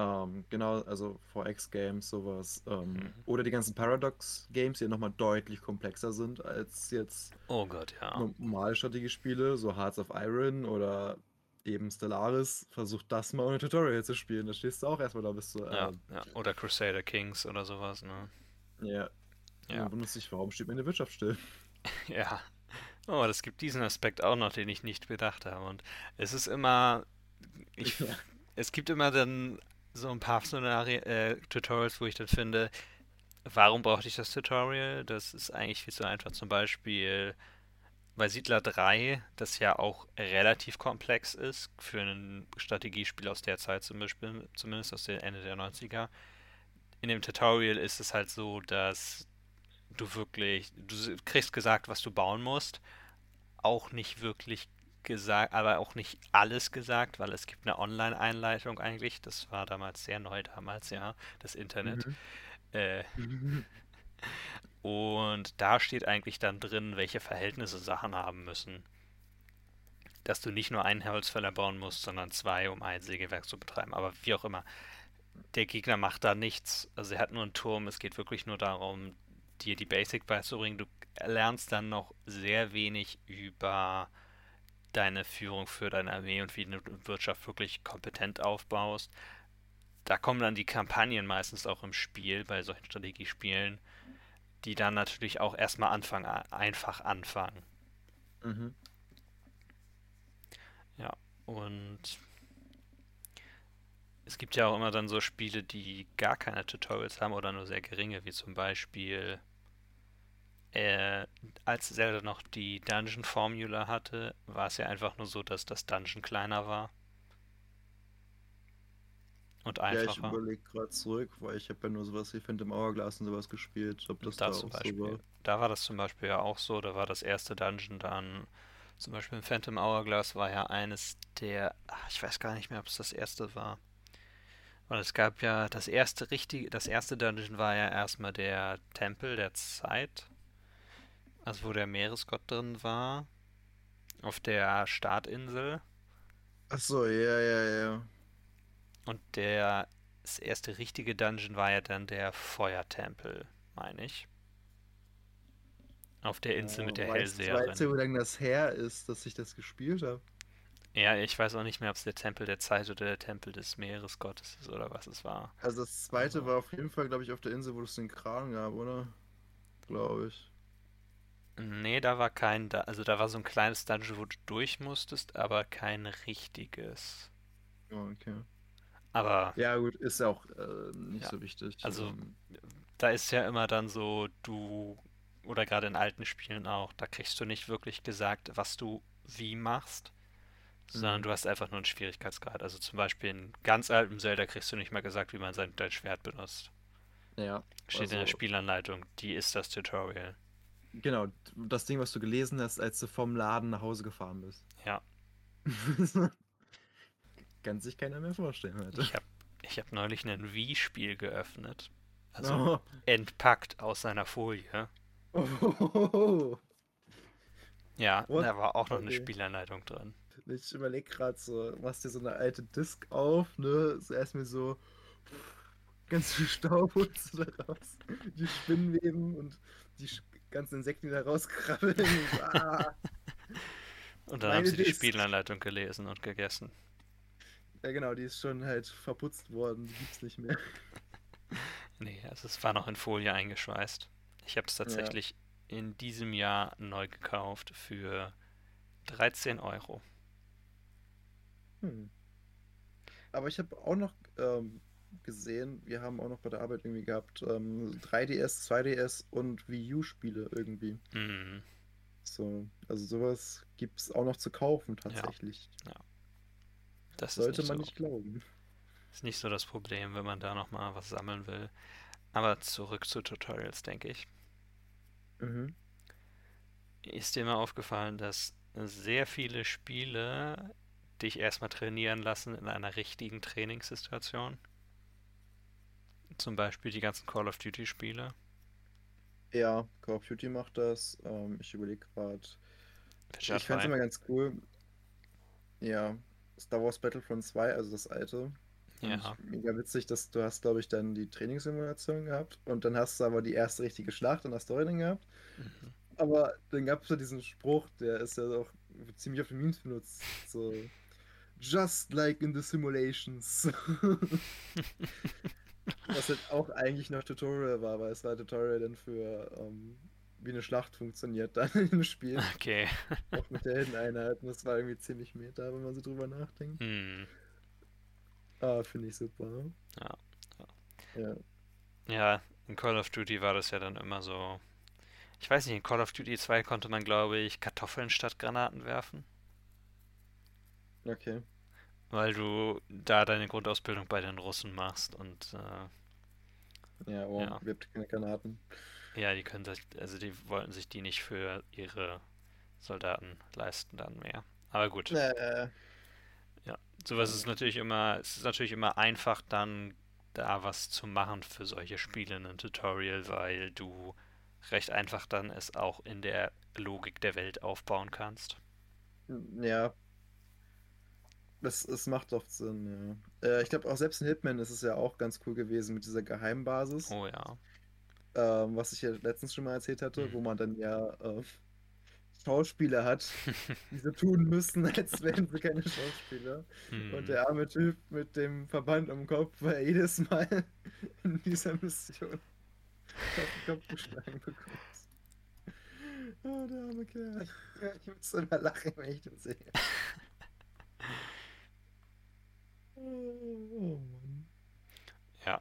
Ähm, genau, also 4X-Games, sowas. Ähm, Mhm. Oder die ganzen Paradox-Games, die nochmal deutlich komplexer sind als jetzt Oh Gott, ja. normale Strategiespiele, so Hearts of Iron oder eben Stellaris. Versuch das mal ohne Tutorial zu spielen. Da stehst du auch erstmal da, bist du, Ja, ähm, ja. Oder Crusader Kings oder sowas, ne? ja. Ja. Man wundert sich, warum steht meine Wirtschaft still? Ja. Oh, das gibt diesen Aspekt auch noch, den ich nicht bedacht habe. Und es ist immer, ich, Ja. es gibt immer dann so ein paar Szenarien, äh, Tutorials, wo ich dann finde, warum brauchte ich das Tutorial? Das ist eigentlich viel zu einfach. Zum Beispiel bei Siedler 3, das ja auch relativ komplex ist für ein Strategiespiel aus der Zeit zum Beispiel, zumindest aus der Ende der 90er. In dem Tutorial ist es halt so, dass du wirklich, du kriegst gesagt, was du bauen musst, auch nicht wirklich gesagt, aber auch nicht alles gesagt, weil es gibt eine Online-Einleitung eigentlich. Das war damals sehr neu damals, ja, das Internet. Mhm. Äh, und da steht eigentlich dann drin, welche Verhältnisse Sachen haben müssen. Dass du nicht nur einen Holzfäller bauen musst, sondern zwei, um ein Sägewerk zu betreiben. Aber wie auch immer, der Gegner macht da nichts. Also er hat nur einen Turm. Es geht wirklich nur darum, dir die Basic beizubringen. Du lernst dann noch sehr wenig über deine Führung für deine Armee und wie du Wirtschaft wirklich kompetent aufbaust. Da kommen dann die Kampagnen meistens auch im Spiel, bei solchen Strategiespielen, die dann natürlich auch erstmal anfangen, einfach anfangen. Mhm. Ja, und Es gibt ja auch immer dann so Spiele, die gar keine Tutorials haben oder nur sehr geringe, wie zum Beispiel äh, als Zelda noch die Dungeon Formula hatte, war es ja einfach nur so, dass das Dungeon kleiner war. Und Ja, ich einfacher. überlege gerade zurück, weil ich habe ja nur sowas wie Phantom Hourglass und sowas gespielt, ob das Da da auch so war. Da war das zum Beispiel ja auch so, da war das erste Dungeon dann, zum Beispiel in Phantom Hourglass war ja eines der, ach, ich weiß gar nicht mehr, ob es das erste war. Weil es gab ja das erste richtige, das erste Dungeon war ja erstmal der Tempel der Zeit, also wo der Meeresgott drin war, auf der Startinsel. Ach so, ja, ja, ja. Und der, das erste richtige Dungeon war ja dann der Feuertempel, meine ich. Auf der Insel mit der weißt, Hellseherin. weißt du, wie lange das her ist, dass ich das gespielt habe? Ja, ich weiß auch nicht mehr, ob es der Tempel der Zeit oder der Tempel des Meeresgottes ist oder was es war. Also das zweite Also- war auf jeden Fall, glaube ich, auf der Insel, wo es den Kran gab, oder? Glaube ich. Nee, da war kein, da also da war so ein kleines Dungeon, wo du durch musstest, aber kein richtiges. Ja, okay. Aber Ja, gut, ist ja auch äh, nicht Ja, so wichtig. also- Ähm, da ist ja immer dann so, du, oder gerade in alten Spielen auch, da kriegst du nicht wirklich gesagt, was du wie machst, sondern Mhm. du hast einfach nur einen Schwierigkeitsgrad. Also zum Beispiel in ganz altem Zelda kriegst du nicht mal gesagt, wie man sein dein Schwert benutzt. ja, Steht in der also, Spielanleitung, die ist das Tutorial. Genau, das Ding, was du gelesen hast, als du vom Laden nach Hause gefahren bist. Ja. Kann sich keiner mehr vorstellen heute. Ich habe ich hab neulich ein Wii-Spiel geöffnet. Also Oh. entpackt aus seiner Folie. Oh. Ja, What? da war auch noch eine Okay. Spielanleitung drin. Ich überlege gerade so, machst dir so eine alte Disk auf, ne? So erstmal so ganz viel Staub holst du da raus. Die Spinnweben und die ganzen Insekten, die da rauskrabbeln. Ah. Und dann haben Meine sie die Disc. Spielanleitung gelesen und gegessen. Ja genau, die ist schon halt verputzt worden, die gibt's nicht mehr. Nee, also es war noch in Folie eingeschweißt. Ich habe es tatsächlich in diesem Jahr neu gekauft für 13 Euro. Hm. Aber ich habe auch noch ähm, gesehen, wir haben auch noch bei der Arbeit irgendwie gehabt, ähm, 3DS, 2DS und Wii U-Spiele irgendwie. Mhm. So, also sowas gibt's auch noch zu kaufen tatsächlich. Das ist Sollte nicht man so, nicht glauben. ist nicht so das Problem, wenn man da nochmal was sammeln will. Aber zurück zu Tutorials, denke ich. Mhm. Ist dir mal aufgefallen, dass sehr viele Spiele dich erstmal trainieren lassen in einer richtigen Trainingssituation? Zum Beispiel die ganzen Call of Duty Spiele. Ja, Call of Duty macht das. Ähm, ich überlege gerade. Ich fände es 3. immer ganz cool. Ja, Star Wars Battlefront 2, also das alte. Fand Ja. mega witzig, dass du hast, glaube ich, dann die Trainingssimulation gehabt und dann hast du aber die erste richtige Schlacht in der Story dann gehabt. Mhm. Aber dann gab es ja diesen Spruch, der ist ja auch ziemlich auf den Memes benutzt. So, just like in the simulations. Was halt auch eigentlich noch Tutorial war, weil es war Tutorial dann für, ähm, wie eine Schlacht funktioniert dann im Spiel. Okay. Auch mit der Heldeneinheit. Und das war irgendwie ziemlich meta, wenn man so drüber nachdenkt. Hm. Ah, finde ich super. Ja. Ja. Ja, in Call of Duty war das ja dann immer so. Ich weiß nicht, in Call of Duty 2 konnte man, glaube ich, Kartoffeln statt Granaten werfen, Okay. Weil du da deine Grundausbildung bei den Russen machst und äh, Ja, aber Ja. habt keine Granaten. ja, die können sich, also die wollten sich die nicht für ihre Soldaten leisten dann mehr. Aber gut, Äh, sowas ist natürlich immer, es ist natürlich immer einfach dann da was zu machen für solche Spiele in einem Tutorial, weil du recht einfach dann es auch in der Logik der Welt aufbauen kannst. ja. Es, es macht doch Sinn, ja. Äh, ich glaube auch selbst in Hitman ist es ja auch ganz cool gewesen mit dieser Geheimbasis, Oh ja. ähm, was ich ja letztens schon mal erzählt hatte, Mhm. wo man dann ja äh, Schauspieler hat, die so tun müssen, als wären sie keine Schauspieler. Hm. Und der arme Typ mit dem Verband am Kopf war jedes Mal in dieser Mission auf den Kopf geschlagen bekommt. Oh, der arme Kerl. Ich muss immer lachen, wenn ich den sehe. Oh Mann. Ja.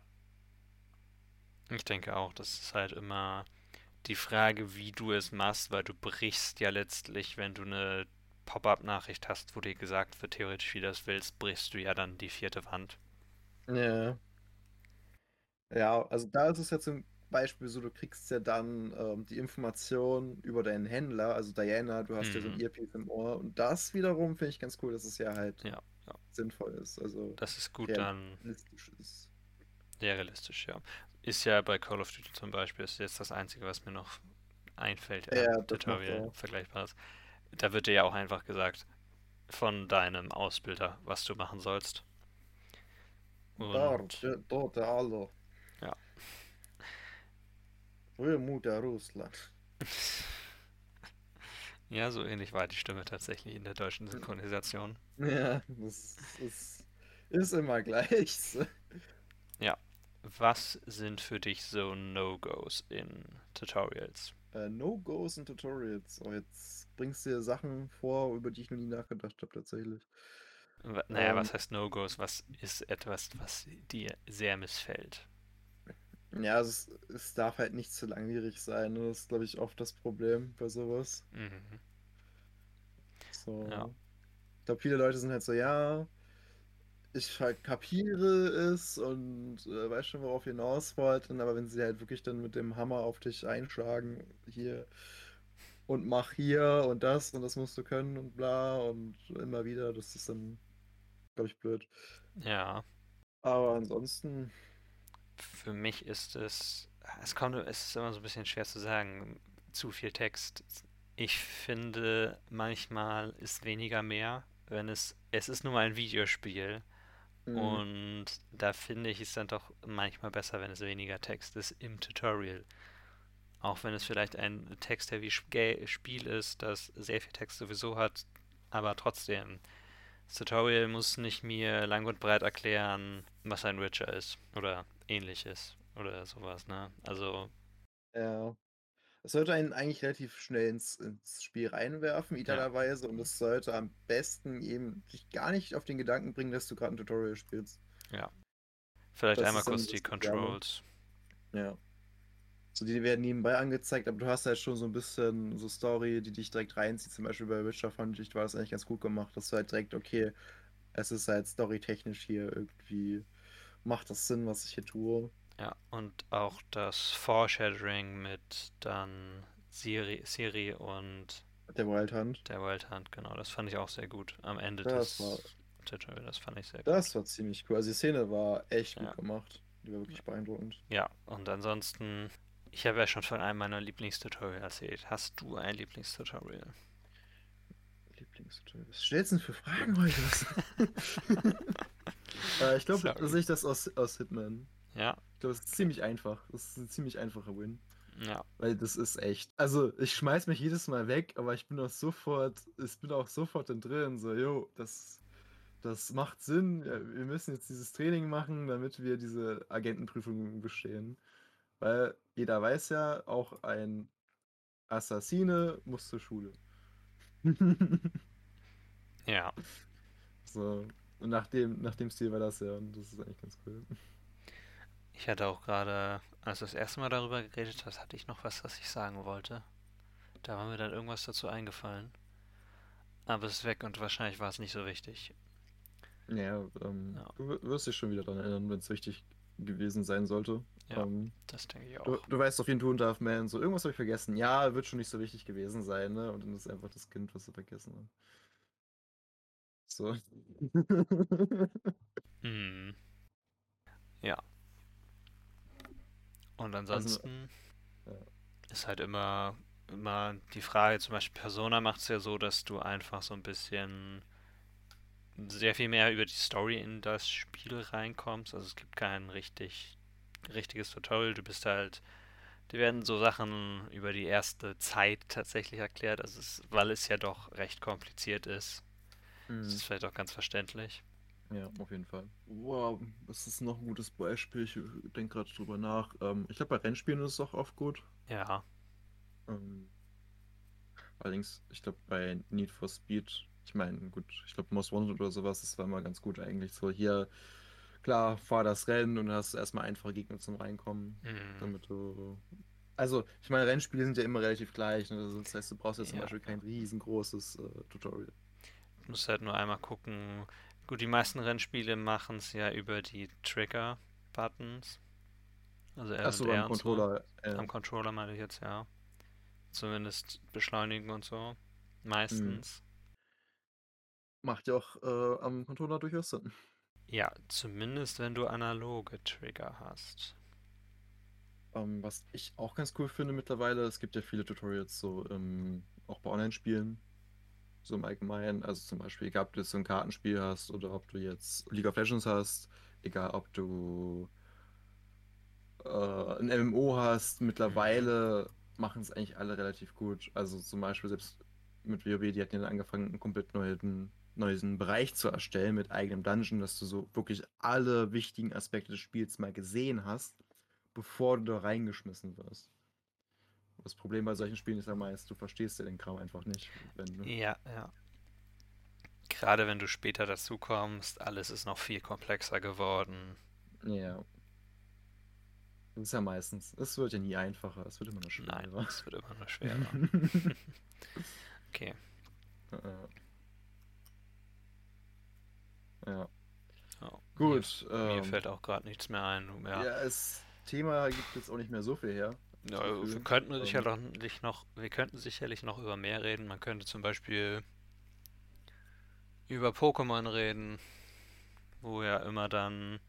Ich denke auch, das ist halt immer die Frage, wie du es machst, weil du brichst ja letztlich, wenn du eine Pop-up-Nachricht hast, wo dir gesagt wird, theoretisch wie du das willst, brichst du ja dann die vierte Wand. Ja. Ja, also da ist es jetzt im Beispiel so, du kriegst ja dann ähm, die Information über deinen Händler, also Diana, du hast mhm. ja so ein mhm. Earpiece im Ohr und das wiederum finde ich ganz cool, das ist ja halt ja ja. sinnvoll ist, also Das ist gut dann realistisch ist. sehr realistisch, ja. Ist ja bei Call of Duty zum Beispiel, ist jetzt das Einzige, was mir noch einfällt, Ja, macht Tutorial er. vergleichbares. Da wird dir ja auch einfach gesagt von deinem Ausbilder, was du machen sollst. Dort, Und äh, dort, der Aller. ja. Mutter Russland. Ja, so ähnlich war die Stimme tatsächlich in der deutschen Synchronisation. Ja, das ist, ist immer gleich. Ja. Was sind für dich so No-Gos in Tutorials? Äh, No-Gos und Tutorials. Oh, jetzt bringst du dir Sachen vor, über die ich noch nie nachgedacht habe, tatsächlich. Naja, Ähm, was heißt No-Gos? Was ist etwas, was dir sehr missfällt? Ja, es, es darf halt nicht zu langwierig sein. Ne? Das ist, glaube ich, oft das Problem bei sowas. Mhm. So. Ja. Ich glaube, viele Leute sind halt so, ja, ich halt kapiere es und äh, weiß schon, worauf ihr hinaus wollten, aber wenn sie halt wirklich dann mit dem Hammer auf dich einschlagen, hier und mach hier und das und das musst du können und bla und immer wieder, das ist dann, glaube ich, blöd. Ja, Aber ansonsten, für mich ist es, es kommt, es ist immer so ein bisschen schwer zu sagen, zu viel Text. Ich finde, manchmal ist weniger mehr, wenn es, es ist nun mal ein Videospiel mh, und da finde ich es dann doch manchmal besser, wenn es weniger Text ist im Tutorial. Auch wenn es vielleicht ein text-heavy Sp- Spiel ist, das sehr viel Text sowieso hat, aber trotzdem, das Tutorial muss nicht mir lang und breit erklären, was ein Witcher ist oder ähnliches oder sowas, ne? Also, ja. Es sollte einen eigentlich relativ schnell ins, ins Spiel reinwerfen, ja, idealerweise, und es sollte am besten eben dich gar nicht auf den Gedanken bringen, dass du gerade ein Tutorial spielst. ja. Vielleicht Das einmal kurz die. Controls. Ja. So, die werden nebenbei angezeigt, aber du hast halt schon so ein bisschen so Story, die dich direkt reinzieht. Zum Beispiel bei Witcher fand ich, war das eigentlich ganz gut gemacht, dass du halt direkt, okay, es ist halt storytechnisch hier irgendwie, macht das Sinn, was ich hier tue. Ja, und auch das Foreshadowing mit dann Siri, Siri und Der Wild Hunt. der Wild Hunt, genau, das fand ich auch sehr gut am Ende Das war, des Tutorials, das fand ich sehr gut. das war ziemlich cool. Also die Szene war echt Ja. gut gemacht. Die war wirklich beeindruckend. Ja, und ansonsten, ich habe ja schon von einem meiner Lieblingstutorials erzählt. Hast du ein Lieblingstutorial? Lieblingstutorial. Was stellst du denn für Fragen heute? äh, ich glaube, sehe ich das aus, aus Hitman. Ja, Ich glaube, es ist ziemlich einfach. Das ist ein ziemlich einfacher Win. ja, Weil das ist echt. Also, ich schmeiß mich jedes Mal weg, aber ich bin auch sofort, ich bin auch sofort dann drin. So, jo, das, das macht Sinn. Ja, Wir müssen jetzt dieses Training machen, damit wir diese Agentenprüfung bestehen. Weil jeder weiß ja, auch ein Assassine muss zur Schule. ja. So. Und nach dem, nach dem Stil war das ja, und das ist eigentlich ganz cool. Ich hatte auch gerade, als du das erste Mal darüber geredet hast, hatte ich noch was, was ich sagen wollte. Da war mir dann irgendwas dazu eingefallen. Aber es ist weg und wahrscheinlich war es nicht so wichtig. Ja, ähm, Ja. du wirst dich schon wieder daran erinnern, wenn es wichtig gewesen sein sollte. Ja, Ähm, das denke ich Du, auch. du weißt doch, wie ein Toon Darth Man, so irgendwas habe ich vergessen. Ja, wird schon nicht so wichtig gewesen sein, ne? Und dann ist einfach das Kind, was du vergessen hast. So. Hm. Ja. Und Also, ansonsten ja. ist halt immer, immer die Frage, zum Beispiel Persona macht es ja so, dass du einfach so ein bisschen sehr viel mehr über die Story in das Spiel reinkommst. Also es gibt kein richtig, richtiges Tutorial. Du bist halt, dir werden so Sachen über die erste Zeit tatsächlich erklärt. Also es, weil es ja doch recht kompliziert ist. Das Mhm. ist vielleicht auch ganz verständlich. Ja, auf jeden Fall. Wow, das ist noch ein gutes Beispiel. Ich denke gerade drüber nach. Ähm, ich glaube, bei Rennspielen ist es auch oft gut. Ja, Ähm, allerdings, ich glaube, bei Need for Speed, ich meine, gut, ich glaube, Most Wanted oder sowas, das war immer ganz gut eigentlich. So, hier klar, fahr das Rennen und hast erstmal einfache Gegner zum Reinkommen, Mhm. damit du. Also, ich meine, Rennspiele sind ja immer relativ gleich. Ne? Das heißt, du brauchst jetzt zum Ja. Beispiel kein riesengroßes äh, Tutorial. Musst halt nur einmal gucken. Gut, die meisten Rennspiele machen es ja über die Trigger-Buttons. Also R Achso, und R beim und so. Controller. Äh, Am Controller meine ich jetzt, ja. Zumindest beschleunigen und so. Meistens. macht ja auch äh, am Controller durchaus Sinn. Ja, zumindest wenn du analoge Trigger hast. Ähm, was ich auch ganz cool finde mittlerweile, es gibt ja viele Tutorials so ähm, auch bei Online-Spielen. So im Allgemeinen. Also zum Beispiel, egal ob du jetzt so ein Kartenspiel hast oder ob du jetzt League of Legends hast, egal ob du äh, ein MMO hast, mittlerweile machen es eigentlich alle relativ gut. Also zum Beispiel selbst mit WoW, die hatten ja angefangen, einen komplett neuen, neuen Bereich zu erstellen mit eigenem Dungeon, dass du so wirklich alle wichtigen Aspekte des Spiels mal gesehen hast, bevor du da reingeschmissen wirst. Das Problem bei solchen Spielen ist ja meist, du verstehst ja den Kram einfach nicht. Du... Ja, ja. Gerade wenn du später dazu kommst, alles ist noch viel komplexer geworden. Ja. Das ist ja meistens. Es wird ja nie einfacher, es wird immer nur Nein, schwerer. es wird immer nur schwerer. Okay. Ja. Ja. Oh, Gut. Mir, mir ähm, fällt auch gerade nichts mehr ein. ja. Ja. das Thema gibt jetzt auch nicht mehr so viel her. Ja, so wir könnten sicherlich noch, wir könnten sicherlich noch über mehr reden. Man könnte zum Beispiel über Pokémon reden, wo ja immer dann,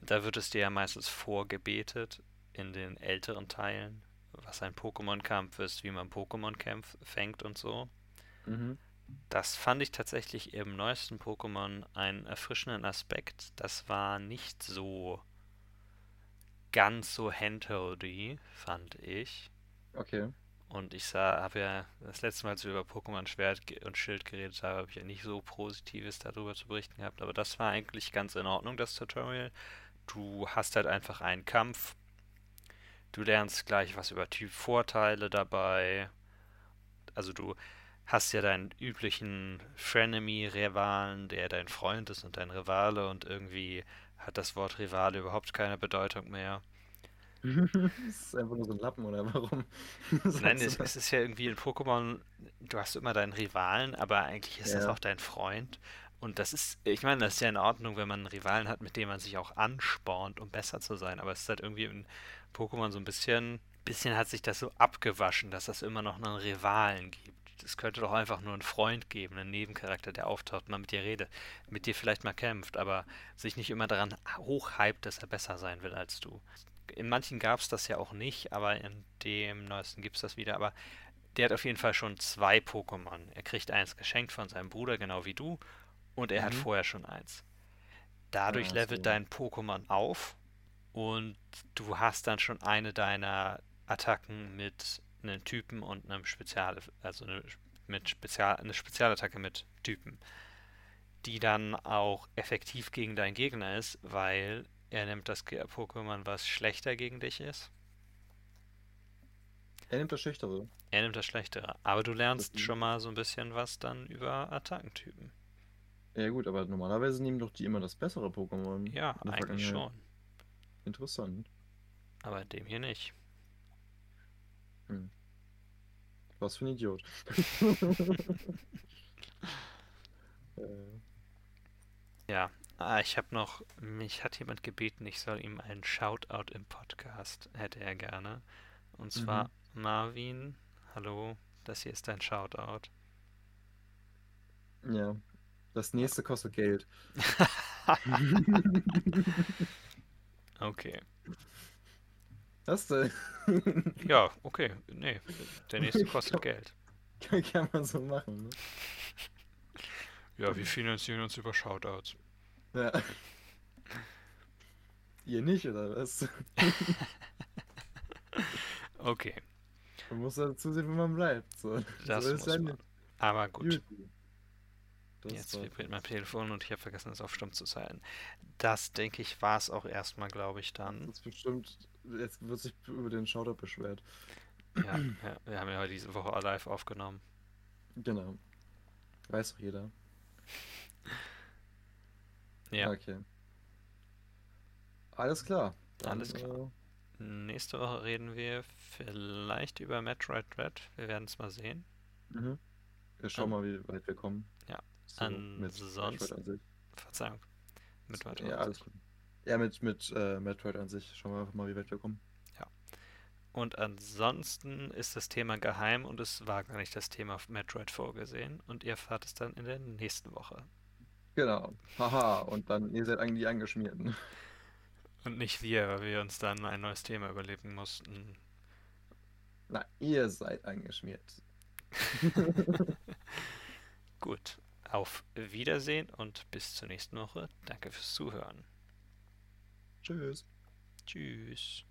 da wird es dir ja meistens vorgebetet in den älteren Teilen, was ein Pokémon-Kampf ist, wie man Pokémon fängt und so. Mhm. Das fand ich tatsächlich im neuesten Pokémon einen erfrischenden Aspekt. Das war nicht so ganz so handholdy, fand ich. Okay. Und ich sah, habe ja das letzte Mal, als wir über Pokémon Schwert und Schild geredet haben, habe ich ja nicht so Positives darüber zu berichten gehabt. Aber das war eigentlich ganz in Ordnung, das Tutorial. Du hast halt einfach einen Kampf. Du lernst gleich was über Typvorteile dabei. Also du hast ja deinen üblichen Frenemy-Rivalen, der dein Freund ist und dein Rivale und irgendwie hat das Wort Rivale überhaupt keine Bedeutung mehr. das ist einfach nur so ein Lappen, oder warum? Nein, es, das? es ist ja irgendwie in Pokémon, du hast immer deinen Rivalen, aber eigentlich ist das Ja. auch dein Freund. Und das ist, ich meine, das ist ja in Ordnung, wenn man einen Rivalen hat, mit dem man sich auch anspornt, um besser zu sein. Aber es ist halt irgendwie in Pokémon so ein bisschen, bisschen hat sich das so abgewaschen, dass es immer noch einen Rivalen gibt. Es könnte doch einfach nur einen Freund geben, einen Nebencharakter, der auftaucht, mal mit dir redet, mit dir vielleicht mal kämpft, aber sich nicht immer daran hochhypt, dass er besser sein will als du. In manchen gab es das ja auch nicht, aber in dem neuesten gibt es das wieder. Aber der hat auf jeden Fall schon zwei Pokémon. Er kriegt eins geschenkt von seinem Bruder, genau wie du, und er hat Mhm. vorher schon eins. Dadurch Ah, levelt dein Pokémon auf und du hast dann schon eine deiner Attacken mit einem Typen und einem Spezial, also eine, mit Spezial, eine Spezialattacke mit Typen, die dann auch effektiv gegen deinen Gegner ist, weil er nimmt das Pokémon, was schlechter gegen dich ist. Er nimmt das Schüchtere. Er nimmt das Schlechtere. Aber du lernst Das- schon mal so ein bisschen was dann über Attackentypen. Ja gut, aber normalerweise nehmen doch die immer das bessere Pokémon. Ja, eigentlich schon. Interessant. Aber dem hier nicht. Was für ein Idiot. äh, Ja, ah, ich habe noch, mich hat jemand gebeten, ich soll ihm einen Shoutout im Podcast, hätte er gerne. Und zwar Marvin, hallo, das hier ist dein Shoutout. ja. Das nächste kostet Geld. Okay. Was denn? Ja, okay, nee, der nächste kostet Geld. Kann man so machen, ne? Ja, wir finanzieren uns über Shoutouts. Ja. Ihr nicht, oder was? Okay, Man muss halt zusehen, wo man bleibt. So, das so muss ist ja man. Aber gut. Jetzt vibriert mein Telefon und ich habe vergessen, es auf Stumm zu zeigen. Das, denke ich, war es auch erstmal, glaube ich, dann. Das ist bestimmt. Jetzt wird sich über den Shoutout beschwert. Ja, ja, wir haben ja heute diese Woche live aufgenommen. Genau. Weiß doch jeder. Ja. Okay. Alles klar. Alles klar. Äh... Nächste Woche reden wir vielleicht über Metroid Dread. Wir werden es mal sehen. Mhm. Wir schauen an... mal, wie weit wir kommen. Ja. So, Ansonsten. Verzeihung. Mit Metroid. Ja, alles gut. Ja, mit, mit äh, Metroid an sich. Schauen wir einfach mal, wie weit wir kommen. Ja. Und ansonsten ist das Thema geheim und es war gar nicht das Thema Metroid vorgesehen. Und ihr erfahrt es dann in der nächsten Woche. Genau. Haha, und dann, ihr seid eigentlich die Angeschmierten. Und nicht wir, weil wir uns dann ein neues Thema überleben mussten. Na, ihr seid angeschmiert. Gut. Auf Wiedersehen und bis zur nächsten Woche. Danke fürs Zuhören. Tschüss. Tschüss.